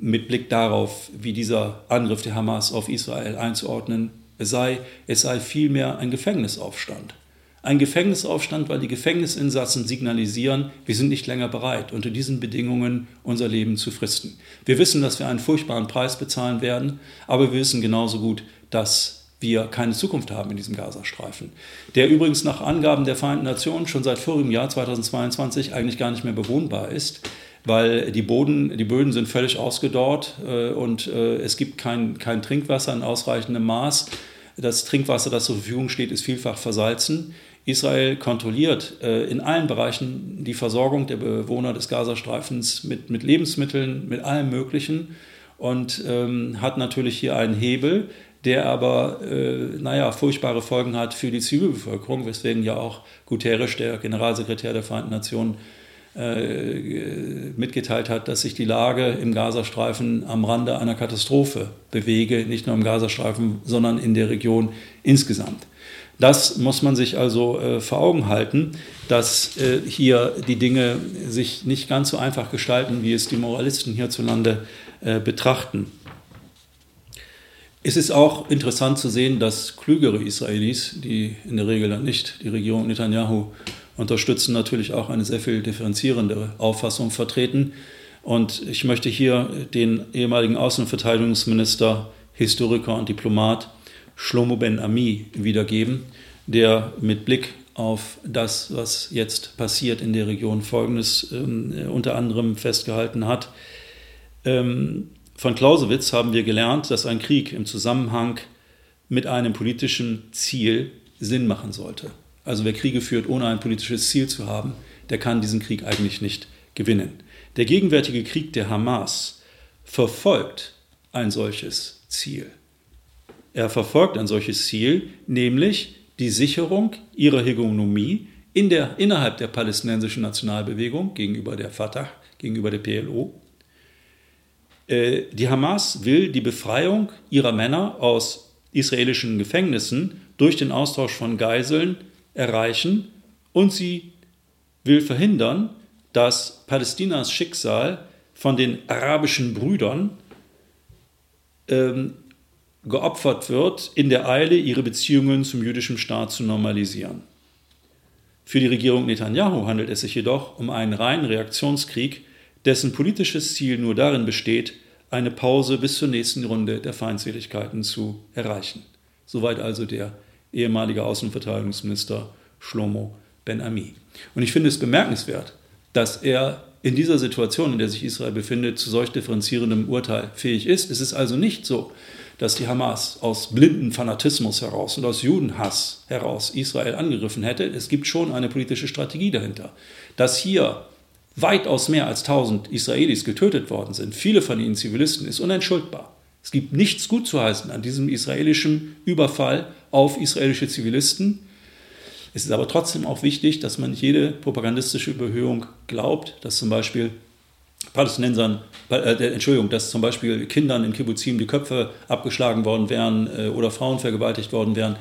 mit Blick darauf, wie dieser Angriff der Hamas auf Israel einzuordnen sei, es sei vielmehr ein Gefängnisaufstand. Ein Gefängnisaufstand, weil die Gefängnisinsassen signalisieren, wir sind nicht länger bereit, unter diesen Bedingungen unser Leben zu fristen. Wir wissen, dass wir einen furchtbaren Preis bezahlen werden, aber wir wissen genauso gut, dass wir keine Zukunft haben in diesem Gazastreifen, der übrigens nach Angaben der Vereinten Nationen schon seit vorigem Jahr 2022 eigentlich gar nicht mehr bewohnbar ist weil die, Boden, die Böden sind völlig ausgedorrt äh, und äh, es gibt kein, kein Trinkwasser in ausreichendem Maß. Das Trinkwasser, das zur Verfügung steht, ist vielfach versalzen. Israel kontrolliert äh, in allen Bereichen die Versorgung der Bewohner des Gazastreifens mit, mit Lebensmitteln, mit allem Möglichen und ähm, hat natürlich hier einen Hebel, der aber, äh, naja, furchtbare Folgen hat für die Zivilbevölkerung, weswegen ja auch Guterres, der Generalsekretär der Vereinten Nationen, mitgeteilt hat, dass sich die Lage im Gazastreifen am Rande einer Katastrophe bewege, nicht nur im Gazastreifen, sondern in der Region insgesamt. Das muss man sich also äh, vor Augen halten, dass äh, hier die Dinge sich nicht ganz so einfach gestalten, wie es die Moralisten hierzulande äh, betrachten. Es ist auch interessant zu sehen, dass klügere Israelis, die in der Regel dann nicht die Regierung Netanyahu unterstützen, natürlich auch eine sehr viel differenzierendere Auffassung vertreten. Und ich möchte hier den ehemaligen Außenverteidigungsminister, Historiker und Diplomat Shlomo Ben Ami wiedergeben, der mit Blick auf das, was jetzt passiert in der Region, Folgendes ähm, unter anderem festgehalten hat. Ähm, von Clausewitz haben wir gelernt, dass ein Krieg im Zusammenhang mit einem politischen Ziel Sinn machen sollte. Also wer Kriege führt, ohne ein politisches Ziel zu haben, der kann diesen Krieg eigentlich nicht gewinnen. Der gegenwärtige Krieg der Hamas verfolgt ein solches Ziel. Er verfolgt ein solches Ziel, nämlich die Sicherung ihrer Hegemonie in der, innerhalb der palästinensischen Nationalbewegung gegenüber der Fatah, gegenüber der PLO. Äh, die Hamas will die Befreiung ihrer Männer aus israelischen Gefängnissen durch den Austausch von Geiseln erreichen und sie will verhindern, dass Palästinas Schicksal von den arabischen Brüdern ähm, geopfert wird, in der Eile ihre Beziehungen zum jüdischen Staat zu normalisieren. Für die Regierung Netanyahu handelt es sich jedoch um einen reinen Reaktionskrieg, dessen politisches Ziel nur darin besteht, eine Pause bis zur nächsten Runde der Feindseligkeiten zu erreichen. Soweit also der ehemalige Außenverteidigungsminister Shlomo Ben Ami. Und ich finde es bemerkenswert, dass er in dieser Situation, in der sich Israel befindet, zu solch differenzierendem Urteil fähig ist. Es ist also nicht so, dass die Hamas aus blinden Fanatismus heraus und aus Judenhass heraus Israel angegriffen hätte. Es gibt schon eine politische Strategie dahinter. Dass hier weitaus mehr als 1000 Israelis getötet worden sind, viele von ihnen Zivilisten, ist unentschuldbar. Es gibt nichts gut zu heißen an diesem israelischen Überfall auf israelische Zivilisten. Es ist aber trotzdem auch wichtig, dass man jede propagandistische Überhöhung glaubt, dass zum Beispiel Palästinensern, äh, Entschuldigung, dass zum Beispiel Kindern in Kibbuzim die Köpfe abgeschlagen worden wären äh, oder Frauen vergewaltigt worden wären.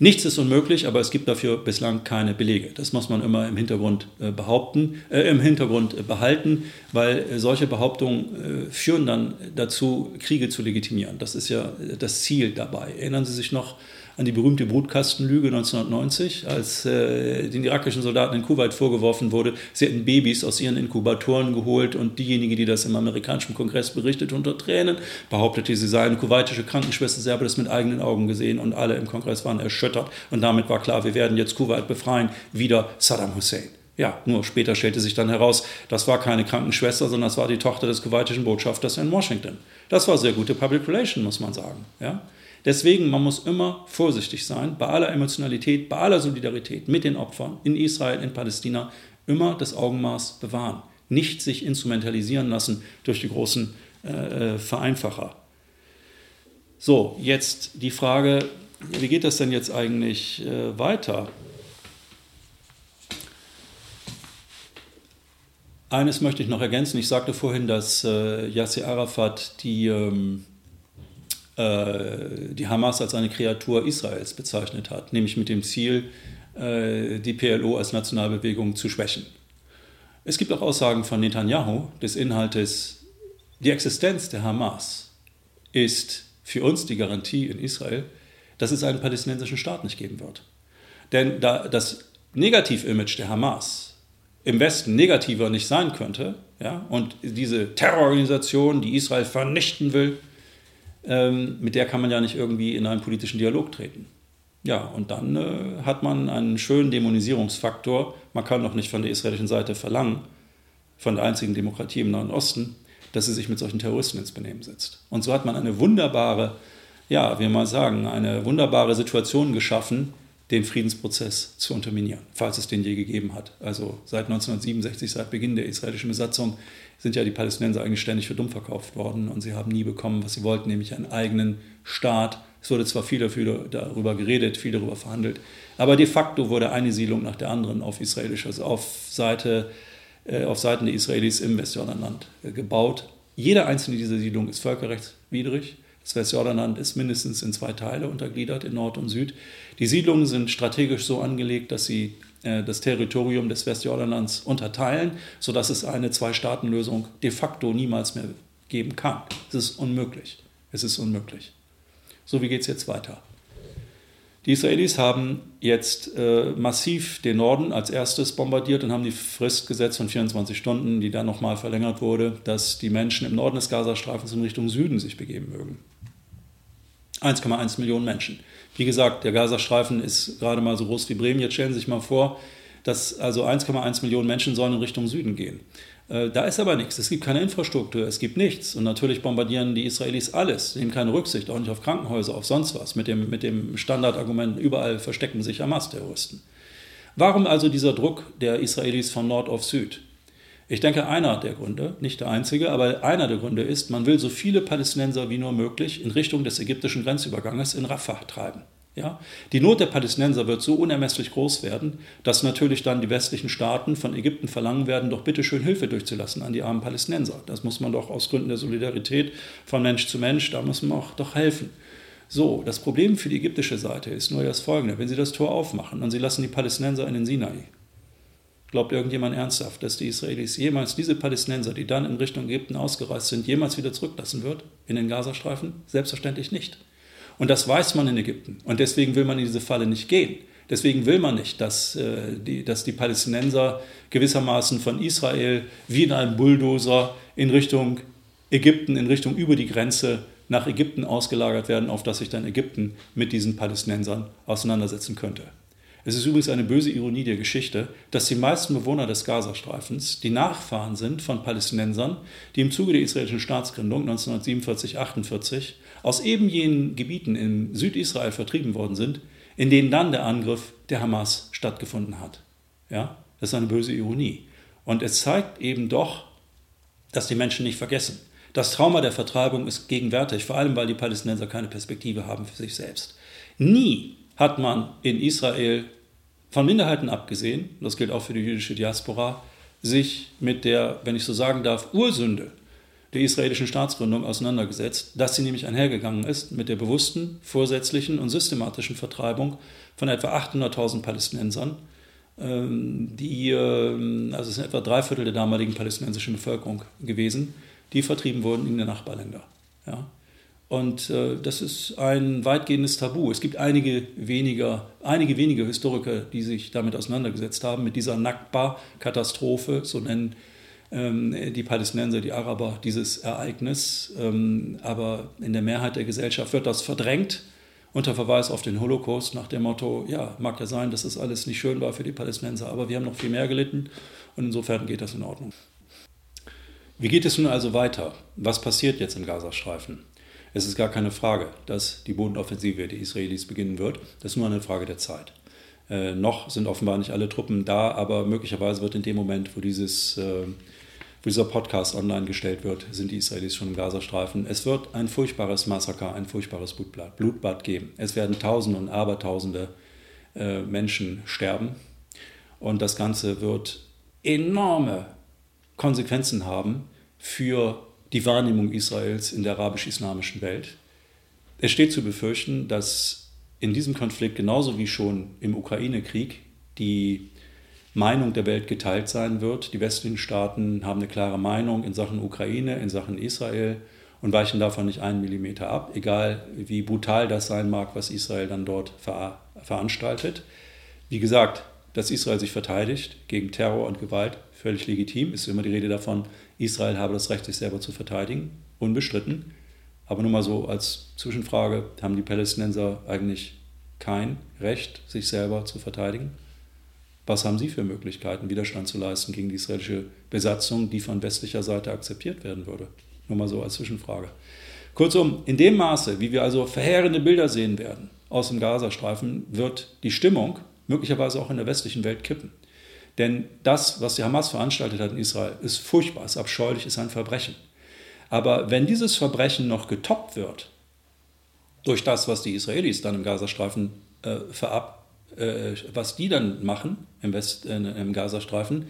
Nichts ist unmöglich, aber es gibt dafür bislang keine Belege. Das muss man immer im Hintergrund äh, behaupten, äh, im Hintergrund äh, behalten, weil äh, solche Behauptungen führen dann dazu, Kriege zu legitimieren. Das ist ja das Ziel dabei. Erinnern Sie sich noch an die berühmte Brutkastenlüge 1990, als äh, den irakischen Soldaten in Kuwait vorgeworfen wurde, sie hätten Babys aus ihren Inkubatoren geholt und diejenige, die das im amerikanischen Kongress berichtet, unter Tränen behauptete, sie sei eine kuwaitische Krankenschwester, sie habe das mit eigenen Augen gesehen und alle im Kongress waren erschüttert und damit war klar, wir werden jetzt Kuwait befreien, wieder Saddam Hussein. Ja, nur später stellte sich dann heraus, das war keine Krankenschwester, sondern das war die Tochter des kuwaitischen Botschafters in Washington. Das war sehr gute Public Relation, muss man sagen. Ja? Deswegen, man muss immer vorsichtig sein, bei aller Emotionalität, bei aller Solidarität mit den Opfern in Israel, in Palästina, immer das Augenmaß bewahren. Nicht sich instrumentalisieren lassen durch die großen äh, äh, Vereinfacher. So, jetzt die Frage, wie geht das denn jetzt eigentlich äh, weiter? Eines möchte ich noch ergänzen. Ich sagte vorhin, dass äh, Yasser Arafat die ähm, äh, die Hamas als eine Kreatur Israels bezeichnet hat, nämlich mit dem Ziel, äh, die PLO als Nationalbewegung zu schwächen. Es gibt auch Aussagen von Netanyahu des Inhaltes, die Existenz der Hamas ist für uns die Garantie in Israel, dass es einen palästinensischen Staat nicht geben wird. Denn da das Negativ-Image der Hamas im Westen negativer nicht sein könnte, ja, und diese Terrororganisation, die Israel vernichten will, ähm, mit der kann man ja nicht irgendwie in einen politischen Dialog treten. Ja, und dann äh, hat man einen schönen Dämonisierungsfaktor. Man kann doch nicht von der israelischen Seite verlangen, von der einzigen Demokratie im Nahen Osten, dass sie sich mit solchen Terroristen ins Benehmen setzt. Und so hat man eine wunderbare, ja, wir mal sagen, eine wunderbare Situation geschaffen, den Friedensprozess zu unterminieren, falls es den je gegeben hat. Also seit 1967, seit Beginn der israelischen Besatzung, sind ja die Palästinenser eigentlich ständig für dumm verkauft worden und sie haben nie bekommen, was sie wollten, nämlich einen eigenen Staat. Es wurde zwar viel darüber geredet, viel darüber verhandelt, aber de facto wurde eine Siedlung nach der anderen auf israelischer, also auf Seite, äh, auf Seiten der Israelis im Westjordanland äh, gebaut. Jede einzelne dieser Siedlungen ist völkerrechtswidrig. Das Westjordanland ist mindestens in zwei Teile untergliedert, in Nord und Süd. Die Siedlungen sind strategisch so angelegt, dass sie äh, das Territorium des Westjordanlands unterteilen, sodass es eine Zwei-Staaten-Lösung de facto niemals mehr geben kann. Es ist unmöglich. Es ist unmöglich. So, wie geht es jetzt weiter? Die Israelis haben jetzt äh, massiv den Norden als erstes bombardiert und haben die Frist gesetzt von 24 Stunden, die dann nochmal verlängert wurde, dass die Menschen im Norden des Gazastreifens in Richtung Süden sich begeben mögen. 1,1 Millionen Menschen. Wie gesagt, der Gazastreifen ist gerade mal so groß wie Bremen. Jetzt stellen Sie sich mal vor, dass also 1,1 Millionen Menschen sollen in Richtung Süden gehen. Äh, da ist aber nichts. Es gibt keine Infrastruktur, es gibt nichts. Und natürlich bombardieren die Israelis alles, nehmen keine Rücksicht, auch nicht auf Krankenhäuser, auf sonst was. Mit dem, mit dem Standardargument, überall verstecken sich Hamas-Terroristen. Warum also dieser Druck der Israelis von Nord auf Süd? Ich denke, einer der Gründe, nicht der einzige, aber einer der Gründe ist, man will so viele Palästinenser wie nur möglich in Richtung des ägyptischen Grenzüberganges in Rafah treiben. Ja? Die Not der Palästinenser wird so unermesslich groß werden, dass natürlich dann die westlichen Staaten von Ägypten verlangen werden, doch bitte schön Hilfe durchzulassen an die armen Palästinenser. Das muss man doch aus Gründen der Solidarität von Mensch zu Mensch, da muss man auch doch helfen. So, das Problem für die ägyptische Seite ist nur das folgende. Wenn sie das Tor aufmachen und sie lassen die Palästinenser in den Sinai, Glaubt irgendjemand ernsthaft, dass die Israelis jemals diese Palästinenser, die dann in Richtung Ägypten ausgereist sind, jemals wieder zurücklassen wird in den Gazastreifen? Selbstverständlich nicht. Und das weiß man in Ägypten. Und deswegen will man in diese Falle nicht gehen. Deswegen will man nicht, dass, äh, die, dass die Palästinenser gewissermaßen von Israel wie in einem Bulldozer in Richtung Ägypten, in Richtung über die Grenze nach Ägypten ausgelagert werden, auf das sich dann Ägypten mit diesen Palästinensern auseinandersetzen könnte. Es ist übrigens eine böse Ironie der Geschichte, dass die meisten Bewohner des Gazastreifens die Nachfahren sind von Palästinensern, die im Zuge der israelischen Staatsgründung 1947-48 aus eben jenen Gebieten in Südisrael vertrieben worden sind, in denen dann der Angriff der Hamas stattgefunden hat. Ja, das ist eine böse Ironie. Und es zeigt eben doch, dass die Menschen nicht vergessen. Das Trauma der Vertreibung ist gegenwärtig, vor allem weil die Palästinenser keine Perspektive haben für sich selbst. Nie hat man in Israel von Minderheiten abgesehen, das gilt auch für die jüdische Diaspora, sich mit der, wenn ich so sagen darf, Ursünde der israelischen Staatsgründung auseinandergesetzt, dass sie nämlich einhergegangen ist mit der bewussten, vorsätzlichen und systematischen Vertreibung von etwa 800.000 Palästinensern, ähm, die, ähm, also es sind etwa drei Viertel der damaligen palästinensischen Bevölkerung gewesen, die vertrieben wurden in die Nachbarländer. Ja. Und äh, das ist ein weitgehendes Tabu. Es gibt einige weniger, einige wenige Historiker, die sich damit auseinandergesetzt haben, mit dieser Nakba-Katastrophe, so nennen ähm, die Palästinenser, die Araber dieses Ereignis. Ähm, aber in der Mehrheit der Gesellschaft wird das verdrängt unter Verweis auf den Holocaust nach dem Motto, ja, mag ja sein, dass das alles nicht schön war für die Palästinenser, aber wir haben noch viel mehr gelitten und insofern geht das in Ordnung. Wie geht es nun also weiter? Was passiert jetzt im Gazastreifen? Es ist gar keine Frage, dass die Bodenoffensive der Israelis beginnen wird. Das ist nur eine Frage der Zeit. Äh, noch sind offenbar nicht alle Truppen da, aber möglicherweise wird in dem Moment, wo, dieses, äh, wo dieser Podcast online gestellt wird, sind die Israelis schon im Gazastreifen. Es wird ein furchtbares Massaker, ein furchtbares Blutbad, Blutbad geben. Es werden Tausende und Abertausende äh, Menschen sterben. Und das Ganze wird enorme Konsequenzen haben für die Wahrnehmung Israels in der arabisch-islamischen Welt. Es steht zu befürchten, dass in diesem Konflikt genauso wie schon im Ukraine-Krieg die Meinung der Welt geteilt sein wird. Die westlichen Staaten haben eine klare Meinung in Sachen Ukraine, in Sachen Israel und weichen davon nicht einen Millimeter ab, egal wie brutal das sein mag, was Israel dann dort ver veranstaltet. Wie gesagt, dass Israel sich verteidigt gegen Terror und Gewalt, völlig legitim, ist immer die Rede davon, Israel habe das Recht, sich selber zu verteidigen, unbestritten. Aber nur mal so als Zwischenfrage, haben die Palästinenser eigentlich kein Recht, sich selber zu verteidigen? Was haben sie für Möglichkeiten, Widerstand zu leisten gegen die israelische Besatzung, die von westlicher Seite akzeptiert werden würde? Nur mal so als Zwischenfrage. Kurzum, in dem Maße, wie wir also verheerende Bilder sehen werden aus dem Gazastreifen, wird die Stimmung möglicherweise auch in der westlichen Welt kippen. Denn das, was die Hamas veranstaltet hat in Israel, ist furchtbar, ist abscheulich, ist ein Verbrechen. Aber wenn dieses Verbrechen noch getoppt wird durch das, was die Israelis dann im Gazastreifen äh, verab, äh, was die dann machen im, West, äh, im Gazastreifen,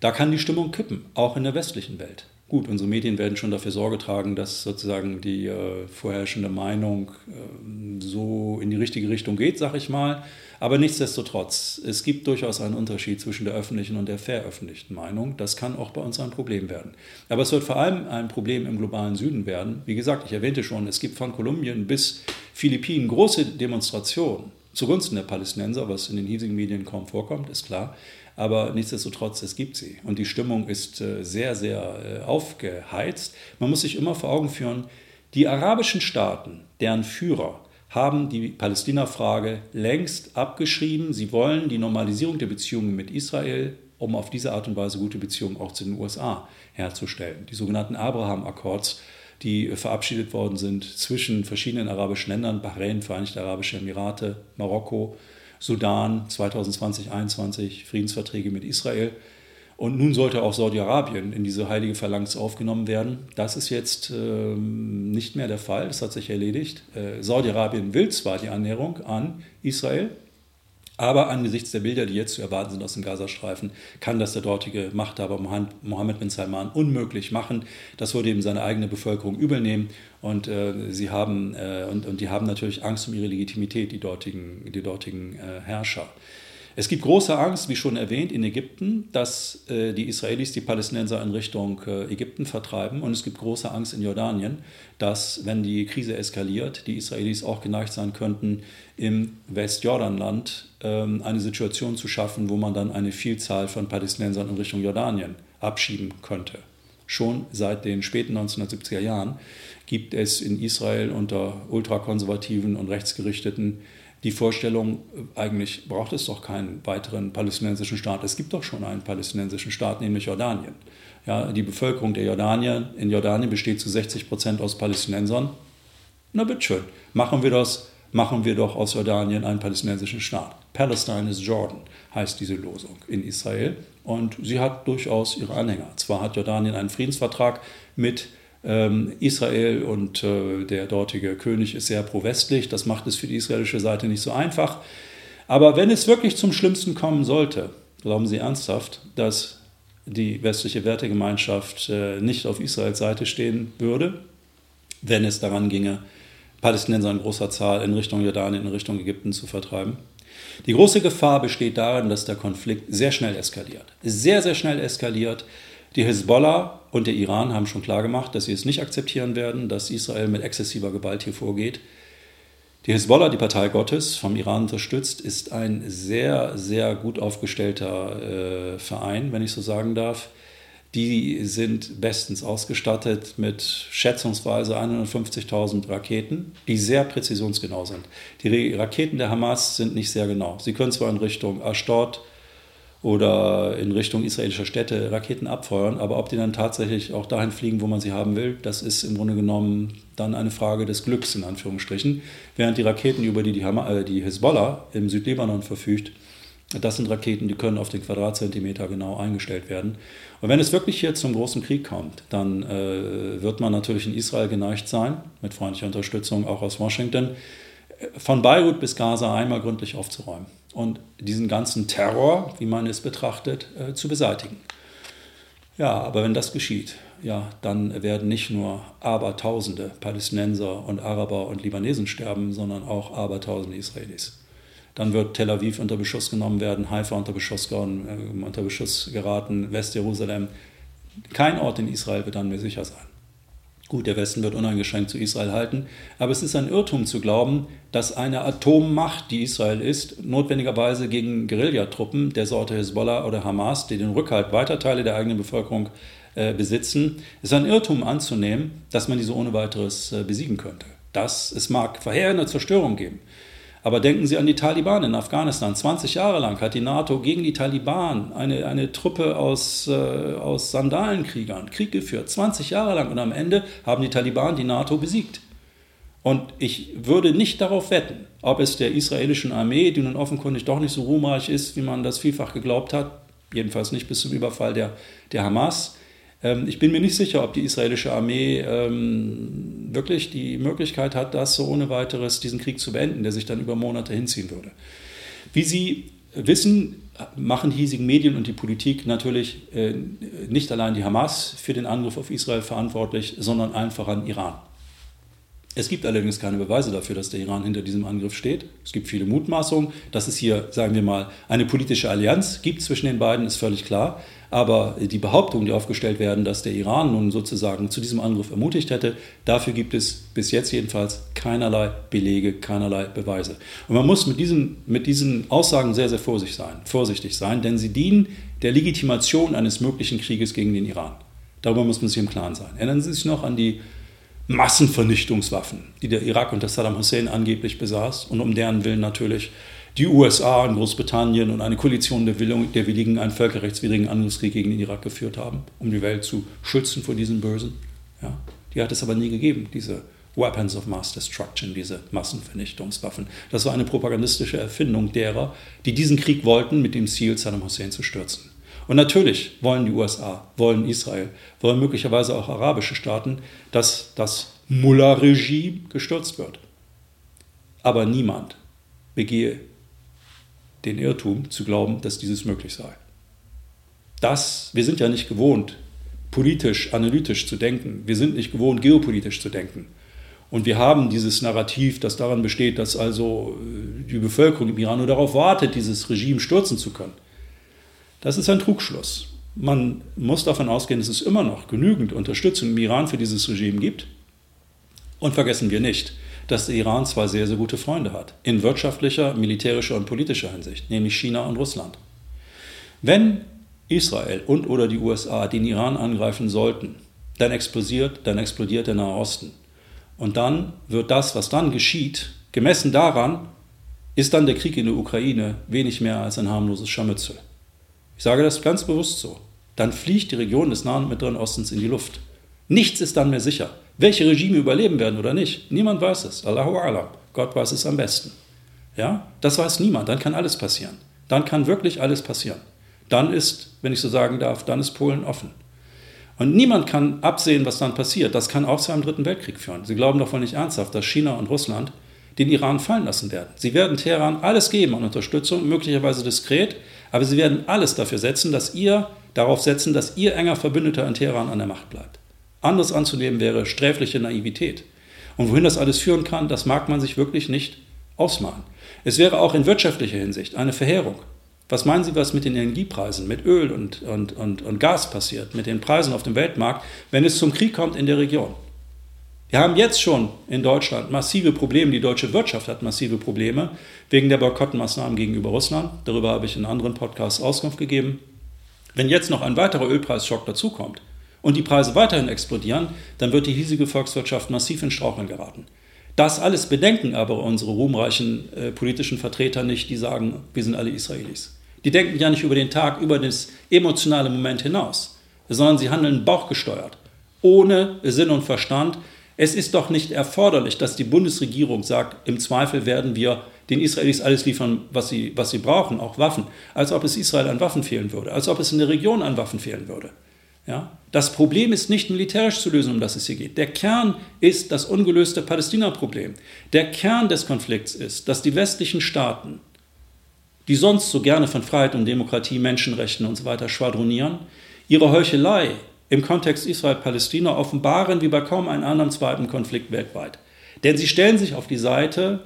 da kann die Stimmung kippen, auch in der westlichen Welt. Gut, unsere Medien werden schon dafür Sorge tragen, dass sozusagen die äh, vorherrschende Meinung äh, so in die richtige Richtung geht, sag ich mal. Aber nichtsdestotrotz, es gibt durchaus einen Unterschied zwischen der öffentlichen und der veröffentlichten Meinung. Das kann auch bei uns ein Problem werden. Aber es wird vor allem ein Problem im globalen Süden werden. Wie gesagt, ich erwähnte schon, es gibt von Kolumbien bis Philippinen große Demonstrationen zugunsten der Palästinenser, was in den hiesigen Medien kaum vorkommt, ist klar. Aber nichtsdestotrotz, es gibt sie. Und die Stimmung ist äh, sehr, sehr äh, aufgeheizt. Man muss sich immer vor Augen führen, die arabischen Staaten, deren Führer haben die Palästina-Frage längst abgeschrieben. Sie wollen die Normalisierung der Beziehungen mit Israel, um auf diese Art und Weise gute Beziehungen auch zu den USA herzustellen. Die sogenannten Abraham-Akkords, die verabschiedet worden sind zwischen verschiedenen arabischen Ländern, Bahrain, Vereinigte Arabische Emirate, Marokko, Sudan, 2020, 2021 Friedensverträge mit Israel. Und nun sollte auch Saudi-Arabien in diese heilige Phalanx aufgenommen werden. Das ist jetzt ähm, nicht mehr der Fall, das hat sich erledigt. Äh, Saudi-Arabien will zwar die Annäherung an Israel, aber angesichts der Bilder, die jetzt zu erwarten sind aus dem Gazastreifen, kann das der dortige Machthaber Mohammed bin Salman unmöglich machen. Das würde eben seine eigene Bevölkerung übelnehmen. Und, äh, sie haben, äh, und, und die haben natürlich Angst um ihre Legitimität, die dortigen, die dortigen äh, Herrscher. Es gibt große Angst, wie schon erwähnt, in Ägypten, dass äh, die Israelis die Palästinenser in Richtung äh, Ägypten vertreiben. Und es gibt große Angst in Jordanien, dass, wenn die Krise eskaliert, die Israelis auch geneigt sein könnten, im Westjordanland ähm, eine Situation zu schaffen, wo man dann eine Vielzahl von Palästinensern in Richtung Jordanien abschieben könnte. Schon seit den späten 1970er Jahren gibt es in Israel unter ultrakonservativen und rechtsgerichteten die Vorstellung, eigentlich braucht es doch keinen weiteren palästinensischen Staat. Es gibt doch schon einen palästinensischen Staat, nämlich Jordanien. Ja, die Bevölkerung der Jordanier in Jordanien besteht zu 60 Prozent aus Palästinensern. Na bitteschön, machen wir das, machen wir doch aus Jordanien einen palästinensischen Staat. Palestine is Jordan heißt diese Losung in Israel und sie hat durchaus ihre Anhänger. Zwar hat Jordanien einen Friedensvertrag mit ähm, Israel und äh, der dortige König ist sehr pro-westlich. Das macht es für die israelische Seite nicht so einfach. Aber wenn es wirklich zum Schlimmsten kommen sollte, glauben Sie ernsthaft, dass die westliche Wertegemeinschaft äh, nicht auf Israels Seite stehen würde, wenn es daran ginge, Palästinenser in großer Zahl in Richtung Jordanien, in Richtung Ägypten zu vertreiben. Die große Gefahr besteht darin, dass der Konflikt sehr schnell eskaliert. Sehr, sehr schnell eskaliert. Die Hezbollah und der Iran haben schon klargemacht, dass sie es nicht akzeptieren werden, dass Israel mit exzessiver Gewalt hier vorgeht. Die Hezbollah, die Partei Gottes, vom Iran unterstützt, ist ein sehr, sehr gut aufgestellter äh, Verein, wenn ich so sagen darf. Die sind bestens ausgestattet mit schätzungsweise 150.000 Raketen, die sehr präzisionsgenau sind. Die Raketen der Hamas sind nicht sehr genau. Sie können zwar in Richtung Ashdod, oder in Richtung israelischer Städte Raketen abfeuern. Aber ob die dann tatsächlich auch dahin fliegen, wo man sie haben will, das ist im Grunde genommen dann eine Frage des Glücks in Anführungsstrichen. Während die Raketen, über die die, äh, die Hezbollah im Südlibanon verfügt, das sind Raketen, die können auf den Quadratzentimeter genau eingestellt werden. Und wenn es wirklich hier zum großen Krieg kommt, dann äh, wird man natürlich in Israel geneigt sein, mit freundlicher Unterstützung auch aus Washington, von Beirut bis Gaza einmal gründlich aufzuräumen und diesen ganzen Terror, wie man es betrachtet, äh, zu beseitigen. Ja, aber wenn das geschieht, ja, dann werden nicht nur Abertausende Palästinenser und Araber und Libanesen sterben, sondern auch Abertausende Israelis. Dann wird Tel Aviv unter Beschuss genommen werden, Haifa unter Beschuss, äh, unter Beschuss geraten, Westjerusalem. Kein Ort in Israel wird dann mehr sicher sein. Gut, der Westen wird uneingeschränkt zu Israel halten, aber es ist ein Irrtum zu glauben, dass eine Atommacht, die Israel ist, notwendigerweise gegen Guerillatruppen der Sorte Hezbollah oder Hamas, die den Rückhalt weiter Teile der eigenen Bevölkerung äh, besitzen, ist ein Irrtum anzunehmen, dass man diese ohne weiteres äh, besiegen könnte. Das, es mag verheerende Zerstörung geben, aber denken Sie an die Taliban in Afghanistan. 20 Jahre lang hat die NATO gegen die Taliban eine, eine Truppe aus, äh, aus Sandalenkriegern Krieg geführt. 20 Jahre lang. Und am Ende haben die Taliban die NATO besiegt. Und ich würde nicht darauf wetten, ob es der israelischen Armee, die nun offenkundig doch nicht so ruhmreich ist, wie man das vielfach geglaubt hat, jedenfalls nicht bis zum Überfall der, der Hamas, ich bin mir nicht sicher, ob die israelische Armee ähm, wirklich die Möglichkeit hat, das so ohne weiteres, diesen Krieg zu beenden, der sich dann über Monate hinziehen würde. Wie Sie wissen, machen hiesigen Medien und die Politik natürlich äh, nicht allein die Hamas für den Angriff auf Israel verantwortlich, sondern einfach an Iran. Es gibt allerdings keine Beweise dafür, dass der Iran hinter diesem Angriff steht. Es gibt viele Mutmaßungen. Dass es hier, sagen wir mal, eine politische Allianz gibt zwischen den beiden, ist völlig klar. Aber die Behauptungen, die aufgestellt werden, dass der Iran nun sozusagen zu diesem Angriff ermutigt hätte, dafür gibt es bis jetzt jedenfalls keinerlei Belege, keinerlei Beweise. Und man muss mit diesen, mit diesen Aussagen sehr, sehr vorsichtig sein, vorsichtig sein, denn sie dienen der Legitimation eines möglichen Krieges gegen den Iran. Darüber muss man sich im Klaren sein. Erinnern Sie sich noch an die Massenvernichtungswaffen, die der Irak unter Saddam Hussein angeblich besaß und um deren Willen natürlich die USA und Großbritannien und eine Koalition der, der Willigen einen völkerrechtswidrigen Angriffskrieg gegen den Irak geführt haben, um die Welt zu schützen vor diesen Bösen. Ja, die hat es aber nie gegeben, diese Weapons of Mass Destruction, diese Massenvernichtungswaffen. Das war eine propagandistische Erfindung derer, die diesen Krieg wollten mit dem Ziel, Saddam Hussein zu stürzen. Und natürlich wollen die USA, wollen Israel, wollen möglicherweise auch arabische Staaten, dass das Mullah-Regime gestürzt wird. Aber niemand begehe den Irrtum zu glauben, dass dieses möglich sei. Das, wir sind ja nicht gewohnt, politisch, analytisch zu denken. Wir sind nicht gewohnt, geopolitisch zu denken. Und wir haben dieses Narrativ, das daran besteht, dass also äh, die Bevölkerung im Iran nur darauf wartet, dieses Regime stürzen zu können. Das ist ein Trugschluss. Man muss davon ausgehen, dass es immer noch genügend Unterstützung im Iran für dieses Regime gibt. Und vergessen wir nicht, dass der Iran zwei sehr, sehr gute Freunde hat. In wirtschaftlicher, militärischer und politischer Hinsicht, nämlich China und Russland. Wenn Israel und oder die USA den Iran angreifen sollten, dann explodiert, dann explodiert der Nahe Osten. Und dann wird das, was dann geschieht, gemessen daran, ist dann der Krieg in der Ukraine wenig mehr als ein harmloses Scharmützel. Ich sage das ganz bewusst so. Dann fliegt die Region des Nahen und Mittleren Ostens in die Luft. Nichts ist dann mehr sicher. Welche Regime überleben werden oder nicht, niemand weiß es. Allahu Alam. Gott weiß es am besten. Ja, das weiß niemand. Dann kann alles passieren. Dann kann wirklich alles passieren. Dann ist, wenn ich so sagen darf, dann ist Polen offen. Und niemand kann absehen, was dann passiert. Das kann auch zu einem dritten Weltkrieg führen. Sie glauben doch wohl nicht ernsthaft, dass China und Russland den Iran fallen lassen werden. Sie werden Teheran alles geben an Unterstützung, möglicherweise diskret, aber sie werden alles dafür setzen, dass ihr darauf setzen, dass ihr enger Verbündeter in Teheran an der Macht bleibt. Anders anzunehmen wäre sträfliche Naivität. Und wohin das alles führen kann, das mag man sich wirklich nicht ausmalen. Es wäre auch in wirtschaftlicher Hinsicht eine Verheerung. Was meinen Sie, was mit den Energiepreisen, mit Öl und, und, und, und Gas passiert, mit den Preisen auf dem Weltmarkt, wenn es zum Krieg kommt in der Region? Wir haben jetzt schon in Deutschland massive Probleme, die deutsche Wirtschaft hat massive Probleme wegen der Boykottmaßnahmen gegenüber Russland. Darüber habe ich in anderen Podcasts Auskunft gegeben. Wenn jetzt noch ein weiterer Ölpreisschock dazukommt und die Preise weiterhin explodieren, dann wird die hiesige Volkswirtschaft massiv in Straucheln geraten. Das alles bedenken aber unsere ruhmreichen äh, politischen Vertreter nicht, die sagen, wir sind alle Israelis. Die denken ja nicht über den Tag, über das emotionale Moment hinaus, sondern sie handeln bauchgesteuert, ohne Sinn und Verstand. Es ist doch nicht erforderlich, dass die Bundesregierung sagt, im Zweifel werden wir den Israelis alles liefern, was sie, was sie brauchen, auch Waffen, als ob es Israel an Waffen fehlen würde, als ob es in der Region an Waffen fehlen würde. Ja? Das Problem ist nicht militärisch zu lösen, um das es hier geht. Der Kern ist das ungelöste Palästina-Problem. Der Kern des Konflikts ist, dass die westlichen Staaten die sonst so gerne von Freiheit und Demokratie, Menschenrechten und so weiter schwadronieren, ihre Heuchelei im Kontext Israel-Palästina offenbaren wie bei kaum einem anderen zweiten Konflikt weltweit. Denn sie stellen sich auf die Seite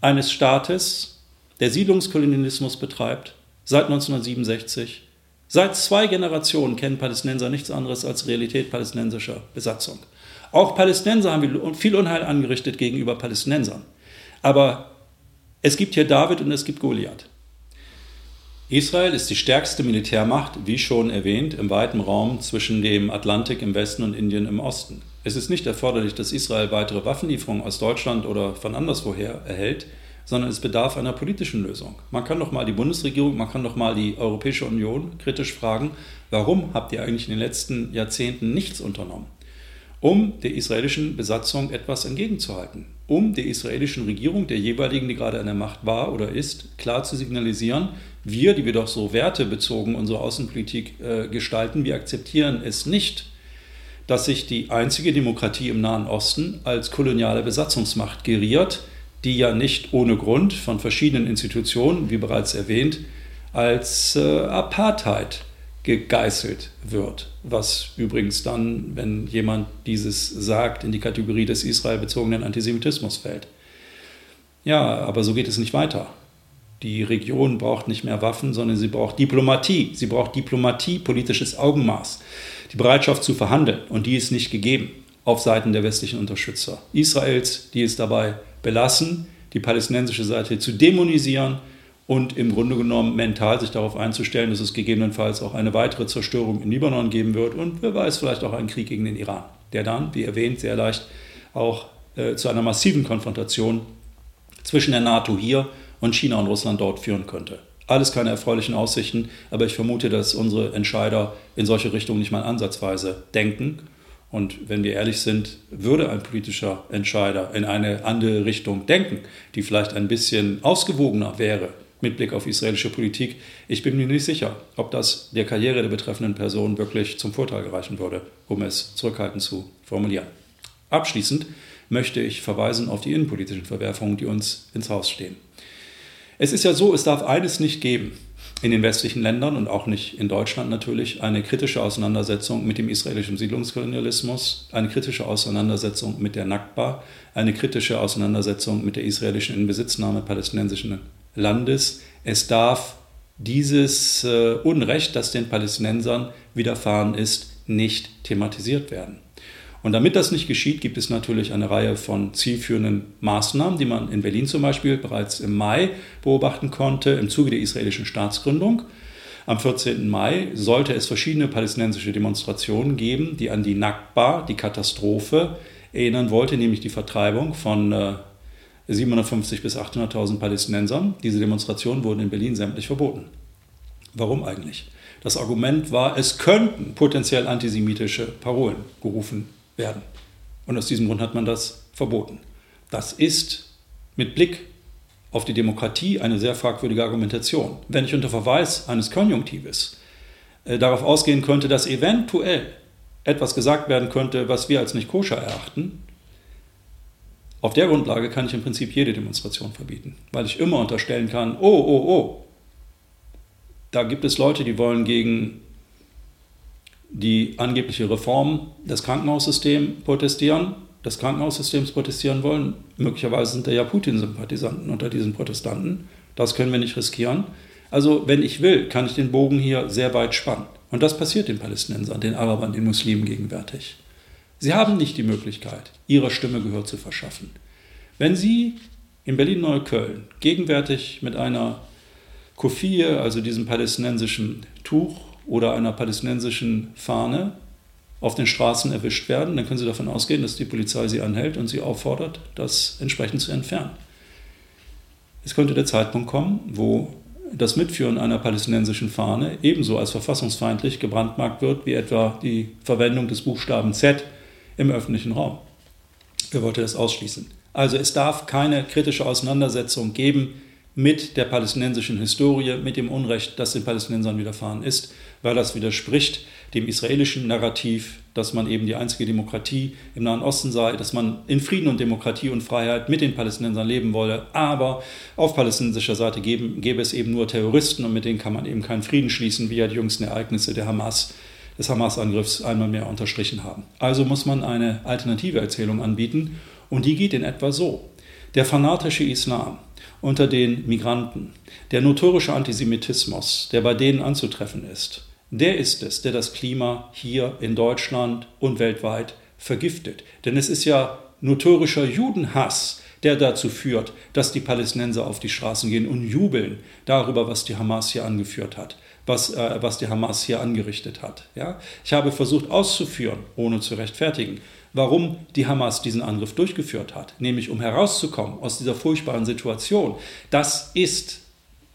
eines Staates, der Siedlungskolonialismus betreibt, seit 1967. Seit zwei Generationen kennen Palästinenser nichts anderes als Realität palästinensischer Besatzung. Auch Palästinenser haben viel Unheil angerichtet gegenüber Palästinensern. Aber es gibt hier David und es gibt Goliath. Israel ist die stärkste Militärmacht, wie schon erwähnt, im weiten Raum zwischen dem Atlantik im Westen und Indien im Osten. Es ist nicht erforderlich, dass Israel weitere Waffenlieferungen aus Deutschland oder von anderswoher erhält, sondern es bedarf einer politischen Lösung. Man kann doch mal die Bundesregierung, man kann doch mal die Europäische Union kritisch fragen, warum habt ihr eigentlich in den letzten Jahrzehnten nichts unternommen, um der israelischen Besatzung etwas entgegenzuhalten? um der israelischen Regierung, der jeweiligen, die gerade an der Macht war oder ist, klar zu signalisieren, wir, die wir doch so wertebezogen unsere Außenpolitik äh, gestalten, wir akzeptieren es nicht, dass sich die einzige Demokratie im Nahen Osten als koloniale Besatzungsmacht geriert, die ja nicht ohne Grund von verschiedenen Institutionen, wie bereits erwähnt, als äh, Apartheid gegeißelt wird, was übrigens dann, wenn jemand dieses sagt, in die Kategorie des israelbezogenen Antisemitismus fällt. Ja, aber so geht es nicht weiter. Die Region braucht nicht mehr Waffen, sondern sie braucht Diplomatie. Sie braucht Diplomatie, politisches Augenmaß, die Bereitschaft zu verhandeln. Und die ist nicht gegeben auf Seiten der westlichen Unterstützer Israels, die es dabei belassen, die palästinensische Seite zu dämonisieren und im Grunde genommen mental sich darauf einzustellen, dass es gegebenenfalls auch eine weitere Zerstörung in Libanon geben wird und wer weiß, vielleicht auch einen Krieg gegen den Iran, der dann, wie erwähnt, sehr leicht auch äh, zu einer massiven Konfrontation zwischen der NATO hier und China und Russland dort führen könnte. Alles keine erfreulichen Aussichten, aber ich vermute, dass unsere Entscheider in solche Richtungen nicht mal ansatzweise denken. Und wenn wir ehrlich sind, würde ein politischer Entscheider in eine andere Richtung denken, die vielleicht ein bisschen ausgewogener wäre, mit Blick auf israelische Politik. Ich bin mir nicht sicher, ob das der Karriere der betreffenden Person wirklich zum Vorteil gereichen würde, um es zurückhaltend zu formulieren. Abschließend möchte ich verweisen auf die innenpolitischen Verwerfungen, die uns ins Haus stehen. Es ist ja so, es darf eines nicht geben. In den westlichen Ländern und auch nicht in Deutschland natürlich eine kritische Auseinandersetzung mit dem israelischen Siedlungskolonialismus, eine kritische Auseinandersetzung mit der Nakba, eine kritische Auseinandersetzung mit der israelischen Inbesitznahme palästinensischen Landes. Es darf dieses äh, Unrecht, das den Palästinensern widerfahren ist, nicht thematisiert werden. Und damit das nicht geschieht, gibt es natürlich eine Reihe von zielführenden Maßnahmen, die man in Berlin zum Beispiel bereits im Mai beobachten konnte, im Zuge der israelischen Staatsgründung. Am 14. Mai sollte es verschiedene palästinensische Demonstrationen geben, die an die Nakba, die Katastrophe, erinnern wollte, nämlich die Vertreibung von 750 äh, bis 800.000 Palästinensern. Diese Demonstrationen wurden in Berlin sämtlich verboten. Warum eigentlich? Das Argument war, es könnten potenziell antisemitische Parolen gerufen werden. Und aus diesem Grund hat man das verboten. Das ist mit Blick auf die Demokratie eine sehr fragwürdige Argumentation. Wenn ich unter Verweis eines Konjunktives äh, darauf ausgehen könnte, dass eventuell etwas gesagt werden könnte, was wir als nicht koscher erachten, auf der Grundlage kann ich im Prinzip jede Demonstration verbieten, weil ich immer unterstellen kann, oh, oh, oh, da gibt es Leute, die wollen gegen die angebliche Reform des Krankenhaussystems protestieren, des Krankenhaussystems protestieren wollen. Möglicherweise sind da ja Putin-Sympathisanten unter diesen Protestanten. Das können wir nicht riskieren. Also, wenn ich will, kann ich den Bogen hier sehr weit spannen. Und das passiert den Palästinensern, den Arabern, den Muslimen gegenwärtig. Sie haben nicht die Möglichkeit, ihrer Stimme Gehör zu verschaffen. Wenn Sie in Berlin-Neukölln gegenwärtig mit einer Kofie, also diesem palästinensischen Tuch, oder einer palästinensischen Fahne auf den Straßen erwischt werden, dann können Sie davon ausgehen, dass die Polizei Sie anhält und Sie auffordert, das entsprechend zu entfernen. Es könnte der Zeitpunkt kommen, wo das Mitführen einer palästinensischen Fahne ebenso als verfassungsfeindlich gebrandmarkt wird, wie etwa die Verwendung des Buchstaben Z im öffentlichen Raum. Wer wollte das ausschließen? Also es darf keine kritische Auseinandersetzung geben mit der palästinensischen Historie, mit dem Unrecht, das den Palästinensern widerfahren ist, weil das widerspricht dem israelischen Narrativ, dass man eben die einzige Demokratie im Nahen Osten sei, dass man in Frieden und Demokratie und Freiheit mit den Palästinensern leben wolle. Aber auf palästinensischer Seite gäbe, gäbe es eben nur Terroristen und mit denen kann man eben keinen Frieden schließen, wie ja die jüngsten Ereignisse der Hamas des Hamas-Angriffs einmal mehr unterstrichen haben. Also muss man eine alternative Erzählung anbieten und die geht in etwa so. Der fanatische Islam, unter den Migranten, der notorische Antisemitismus, der bei denen anzutreffen ist, der ist es, der das Klima hier in Deutschland und weltweit vergiftet. Denn es ist ja notorischer Judenhass, der dazu führt, dass die Palästinenser auf die Straßen gehen und jubeln darüber, was die Hamas hier angeführt hat, was, äh, was die Hamas hier angerichtet hat. Ja? Ich habe versucht auszuführen, ohne zu rechtfertigen, warum die Hamas diesen Angriff durchgeführt hat, nämlich um herauszukommen aus dieser furchtbaren Situation. Das ist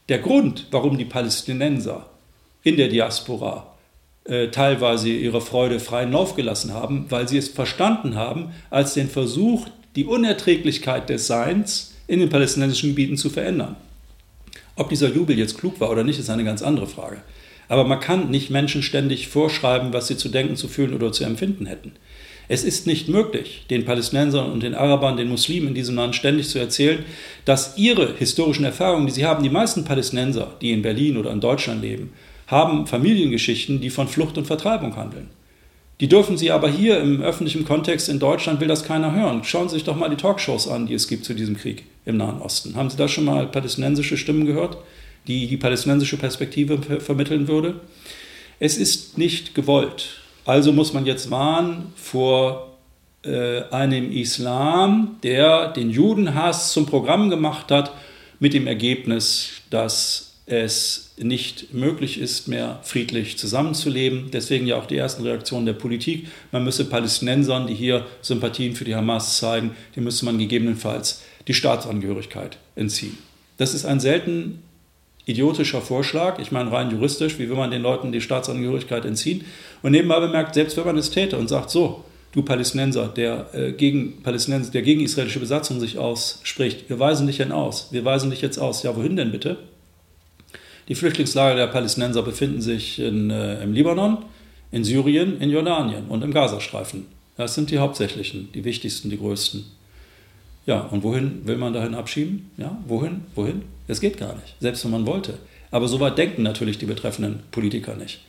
der Grund, warum die Palästinenser in der Diaspora äh, teilweise ihre Freude freien Lauf gelassen haben, weil sie es verstanden haben als den Versuch, die Unerträglichkeit des Seins in den palästinensischen Gebieten zu verändern. Ob dieser Jubel jetzt klug war oder nicht, ist eine ganz andere Frage. Aber man kann nicht Menschen ständig vorschreiben, was sie zu denken, zu fühlen oder zu empfinden hätten. Es ist nicht möglich, den Palästinensern und den Arabern, den Muslimen in diesem Land ständig zu erzählen, dass ihre historischen Erfahrungen, die sie haben, die meisten Palästinenser, die in Berlin oder in Deutschland leben, haben Familiengeschichten, die von Flucht und Vertreibung handeln. Die dürfen Sie aber hier im öffentlichen Kontext in Deutschland will das keiner hören. Schauen Sie sich doch mal die Talkshows an, die es gibt zu diesem Krieg im Nahen Osten. Haben Sie da schon mal palästinensische Stimmen gehört, die die palästinensische Perspektive vermitteln würde? Es ist nicht gewollt. Also muss man jetzt warnen vor äh, einem Islam, der den Judenhass zum Programm gemacht hat, mit dem Ergebnis, dass es nicht möglich ist, mehr friedlich zusammenzuleben. Deswegen ja auch die ersten Reaktionen der Politik. Man müsse Palästinensern, die hier Sympathien für die Hamas zeigen, die müsse man gegebenenfalls die Staatsangehörigkeit entziehen. Das ist ein selten idiotischer Vorschlag. Ich meine, rein juristisch, wie will man den Leuten die Staatsangehörigkeit entziehen? Und nebenbei bemerkt, selbst wenn man es täte und sagt, so, du Palästinenser, der, äh, gegen Palästinenser, der gegen israelische Besatzung sich ausspricht, wir weisen dich denn aus. Wir weisen dich jetzt aus. Ja, wohin denn bitte? Die Flüchtlingslager der Palästinenser befinden sich in, äh, im Libanon, in Syrien, in Jordanien und im Gazastreifen. Das sind die hauptsächlichen, die wichtigsten, die größten. Ja, und wohin will man dahin abschieben? Ja, wohin? Wohin? Das geht gar nicht, selbst wenn man wollte. Aber so weit denken natürlich die betreffenden Politiker nicht.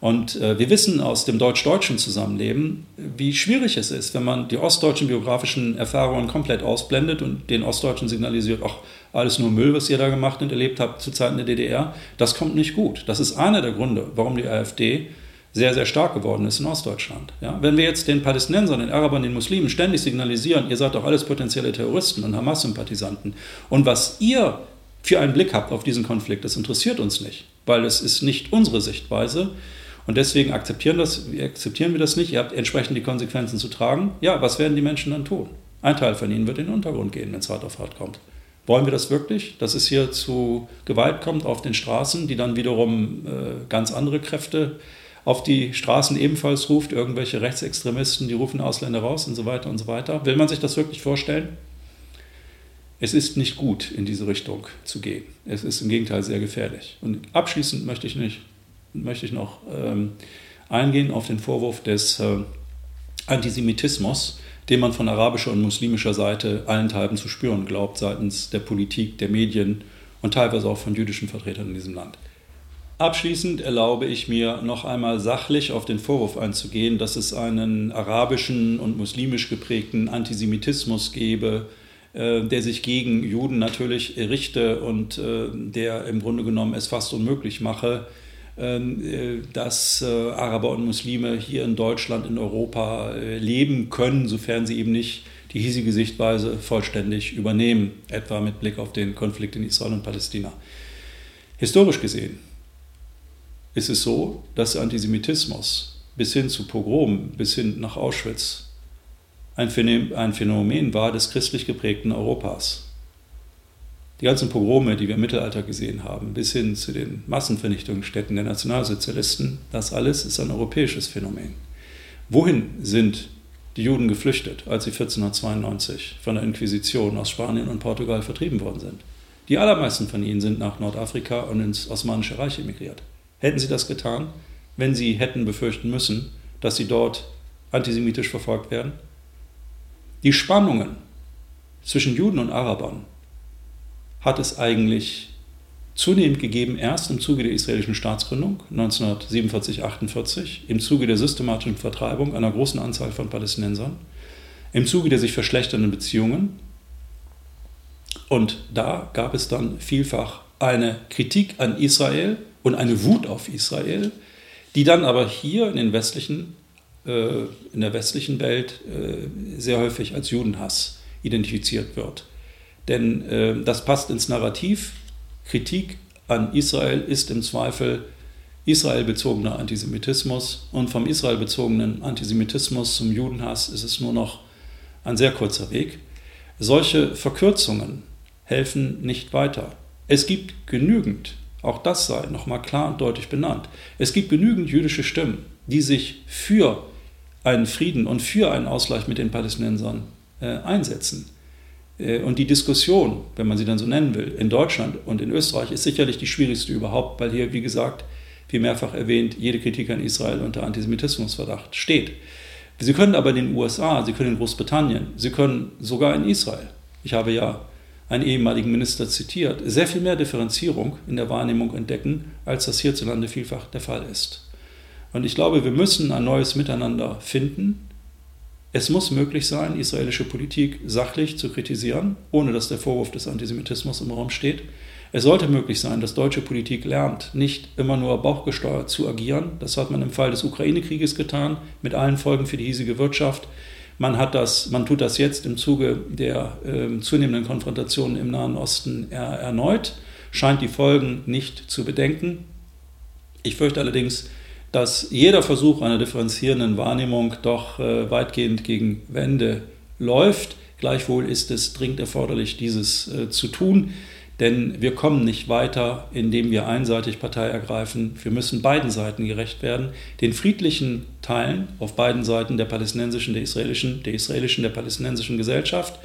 Und äh, wir wissen aus dem deutsch-deutschen Zusammenleben, wie schwierig es ist, wenn man die ostdeutschen biografischen Erfahrungen komplett ausblendet und den Ostdeutschen signalisiert, ach, alles nur Müll, was ihr da gemacht und erlebt habt zu Zeiten der DDR. Das kommt nicht gut. Das ist einer der Gründe, warum die AfD sehr, sehr stark geworden ist in Ostdeutschland. Ja, wenn wir jetzt den Palästinensern, den Arabern, den Muslimen ständig signalisieren, ihr seid doch alles potenzielle Terroristen und Hamas-Sympathisanten und was ihr für einen Blick habt auf diesen Konflikt, das interessiert uns nicht, weil es ist nicht unsere Sichtweise, und deswegen akzeptieren, das, akzeptieren wir das nicht. Ihr habt entsprechend die Konsequenzen zu tragen. Ja, was werden die Menschen dann tun? Ein Teil von ihnen wird in den Untergrund gehen, wenn es hart auf hart kommt. Wollen wir das wirklich, dass es hier zu Gewalt kommt auf den Straßen, die dann wiederum äh, ganz andere Kräfte auf die Straßen ebenfalls ruft, irgendwelche Rechtsextremisten, die rufen Ausländer raus und so weiter und so weiter. Will man sich das wirklich vorstellen? Es ist nicht gut, in diese Richtung zu gehen. Es ist im Gegenteil sehr gefährlich. Und abschließend möchte ich nicht möchte ich noch ähm, eingehen auf den Vorwurf des äh, Antisemitismus, den man von arabischer und muslimischer Seite allenthalben zu spüren glaubt, seitens der Politik, der Medien und teilweise auch von jüdischen Vertretern in diesem Land. Abschließend erlaube ich mir noch einmal sachlich auf den Vorwurf einzugehen, dass es einen arabischen und muslimisch geprägten Antisemitismus gebe, äh, der sich gegen Juden natürlich richte und äh, der im Grunde genommen es fast unmöglich mache, ähm, äh, dass Araber und Muslime hier in Deutschland, in Europa leben können, sofern sie eben nicht die hiesige Sichtweise vollständig übernehmen, etwa mit Blick auf den Konflikt in Israel und Palästina. Historisch gesehen ist es so, dass Antisemitismus bis hin zu Pogrom, bis hin nach Auschwitz ein Phänomen war des christlich geprägten Europas. Die ganzen Pogrome, die wir im Mittelalter gesehen haben, bis hin zu den Massenvernichtungsstätten der Nationalsozialisten, das alles ist ein europäisches Phänomen. Wohin sind die Juden geflüchtet, als sie 1492 von der Inquisition aus Spanien und Portugal vertrieben worden sind? Die allermeisten von ihnen sind nach Nordafrika und ins Osmanische Reich emigriert. Hätten sie das getan, wenn sie hätten befürchten müssen, dass sie dort antisemitisch verfolgt werden? Die Spannungen zwischen Juden und Arabern hat es eigentlich zunehmend gegeben, erst im Zuge der israelischen Staatsgründung 1947-48, im Zuge der systematischen Vertreibung einer großen Anzahl von Palästinensern, im Zuge der sich verschlechternden Beziehungen. Und da gab es dann vielfach eine Kritik an Israel und eine Wut auf Israel, die dann aber hier in, den westlichen, äh, in der westlichen Welt äh, sehr häufig als Judenhass identifiziert wird. Denn äh, das passt ins Narrativ. Kritik an Israel ist im Zweifel israelbezogener Antisemitismus und vom israelbezogenen Antisemitismus zum Judenhass ist es nur noch ein sehr kurzer Weg. Solche Verkürzungen helfen nicht weiter. Es gibt genügend, auch das sei nochmal klar und deutlich benannt, es gibt genügend jüdische Stimmen, die sich für einen Frieden und für einen Ausgleich mit den Palästinensern äh, einsetzen. Äh, und die Diskussion, wenn man sie dann so nennen will, in Deutschland und in Österreich ist sicherlich die schwierigste überhaupt, weil hier, wie gesagt, wie mehrfach erwähnt, jede Kritik an Israel unter Antisemitismusverdacht steht. Sie können aber in den USA, Sie können in Großbritannien, Sie können sogar in Israel, ich habe ja einen ehemaligen Minister zitiert, sehr viel mehr Differenzierung in der Wahrnehmung entdecken, als das hierzulande vielfach der Fall ist. Und ich glaube, wir müssen ein neues Miteinander finden, es muss möglich sein, israelische Politik sachlich zu kritisieren, ohne dass der Vorwurf des Antisemitismus im Raum steht. Es sollte möglich sein, dass deutsche Politik lernt, nicht immer nur bauchgesteuert zu agieren. Das hat man im Fall des Ukraine-Krieges getan, mit allen Folgen für die hiesige Wirtschaft. Man, hat das, man tut das jetzt im Zuge der äh, zunehmenden Konfrontationen im Nahen Osten er, erneut, scheint die Folgen nicht zu bedenken. Ich fürchte allerdings, dass jeder Versuch einer differenzierenden Wahrnehmung doch äh, weitgehend gegen Wände läuft. Gleichwohl ist es dringend erforderlich, dieses äh, zu tun, denn wir kommen nicht weiter, indem wir einseitig Partei ergreifen. Wir müssen beiden Seiten gerecht werden, den friedlichen Teilen auf beiden Seiten der palästinensischen, der israelischen, der israelischen, der palästinensischen Gesellschaft.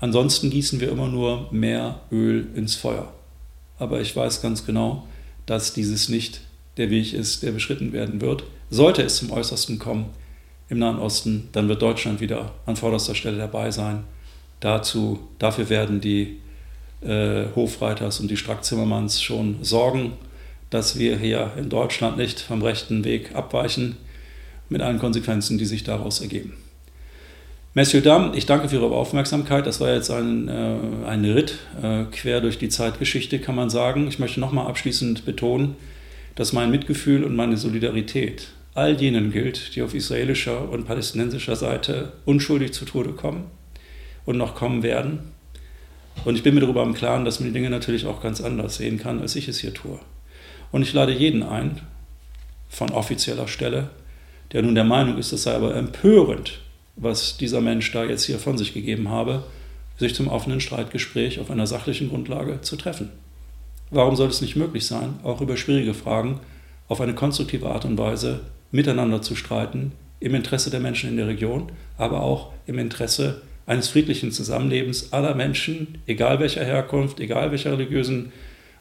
Ansonsten gießen wir immer nur mehr Öl ins Feuer. Aber ich weiß ganz genau, dass dieses nicht der Weg ist, der beschritten werden wird. Sollte es zum Äußersten kommen im Nahen Osten, dann wird Deutschland wieder an vorderster Stelle dabei sein. Dazu, dafür werden die äh, Hofreiters und die Strack-Zimmermanns schon sorgen, dass wir hier in Deutschland nicht vom rechten Weg abweichen, mit allen Konsequenzen, die sich daraus ergeben. Messieurs Dames, ich danke für Ihre Aufmerksamkeit. Das war jetzt ein, äh, ein Ritt äh, quer durch die Zeitgeschichte, kann man sagen. Ich möchte nochmal abschließend betonen, dass mein Mitgefühl und meine Solidarität all jenen gilt, die auf israelischer und palästinensischer Seite unschuldig zu Tode kommen und noch kommen werden. Und ich bin mir darüber im Klaren, dass man die Dinge natürlich auch ganz anders sehen kann, als ich es hier tue. Und ich lade jeden ein, von offizieller Stelle, der nun der Meinung ist, es sei aber empörend, was dieser Mensch da jetzt hier von sich gegeben habe, sich zum offenen Streitgespräch auf einer sachlichen Grundlage zu treffen. Warum soll es nicht möglich sein, auch über schwierige Fragen auf eine konstruktive Art und Weise miteinander zu streiten, im Interesse der Menschen in der Region, aber auch im Interesse eines friedlichen Zusammenlebens aller Menschen, egal welcher Herkunft, egal welcher religiösen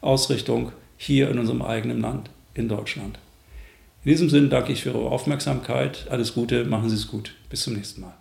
Ausrichtung, hier in unserem eigenen Land, in Deutschland. In diesem Sinne danke ich für Ihre Aufmerksamkeit. Alles Gute, machen Sie es gut. Bis zum nächsten Mal.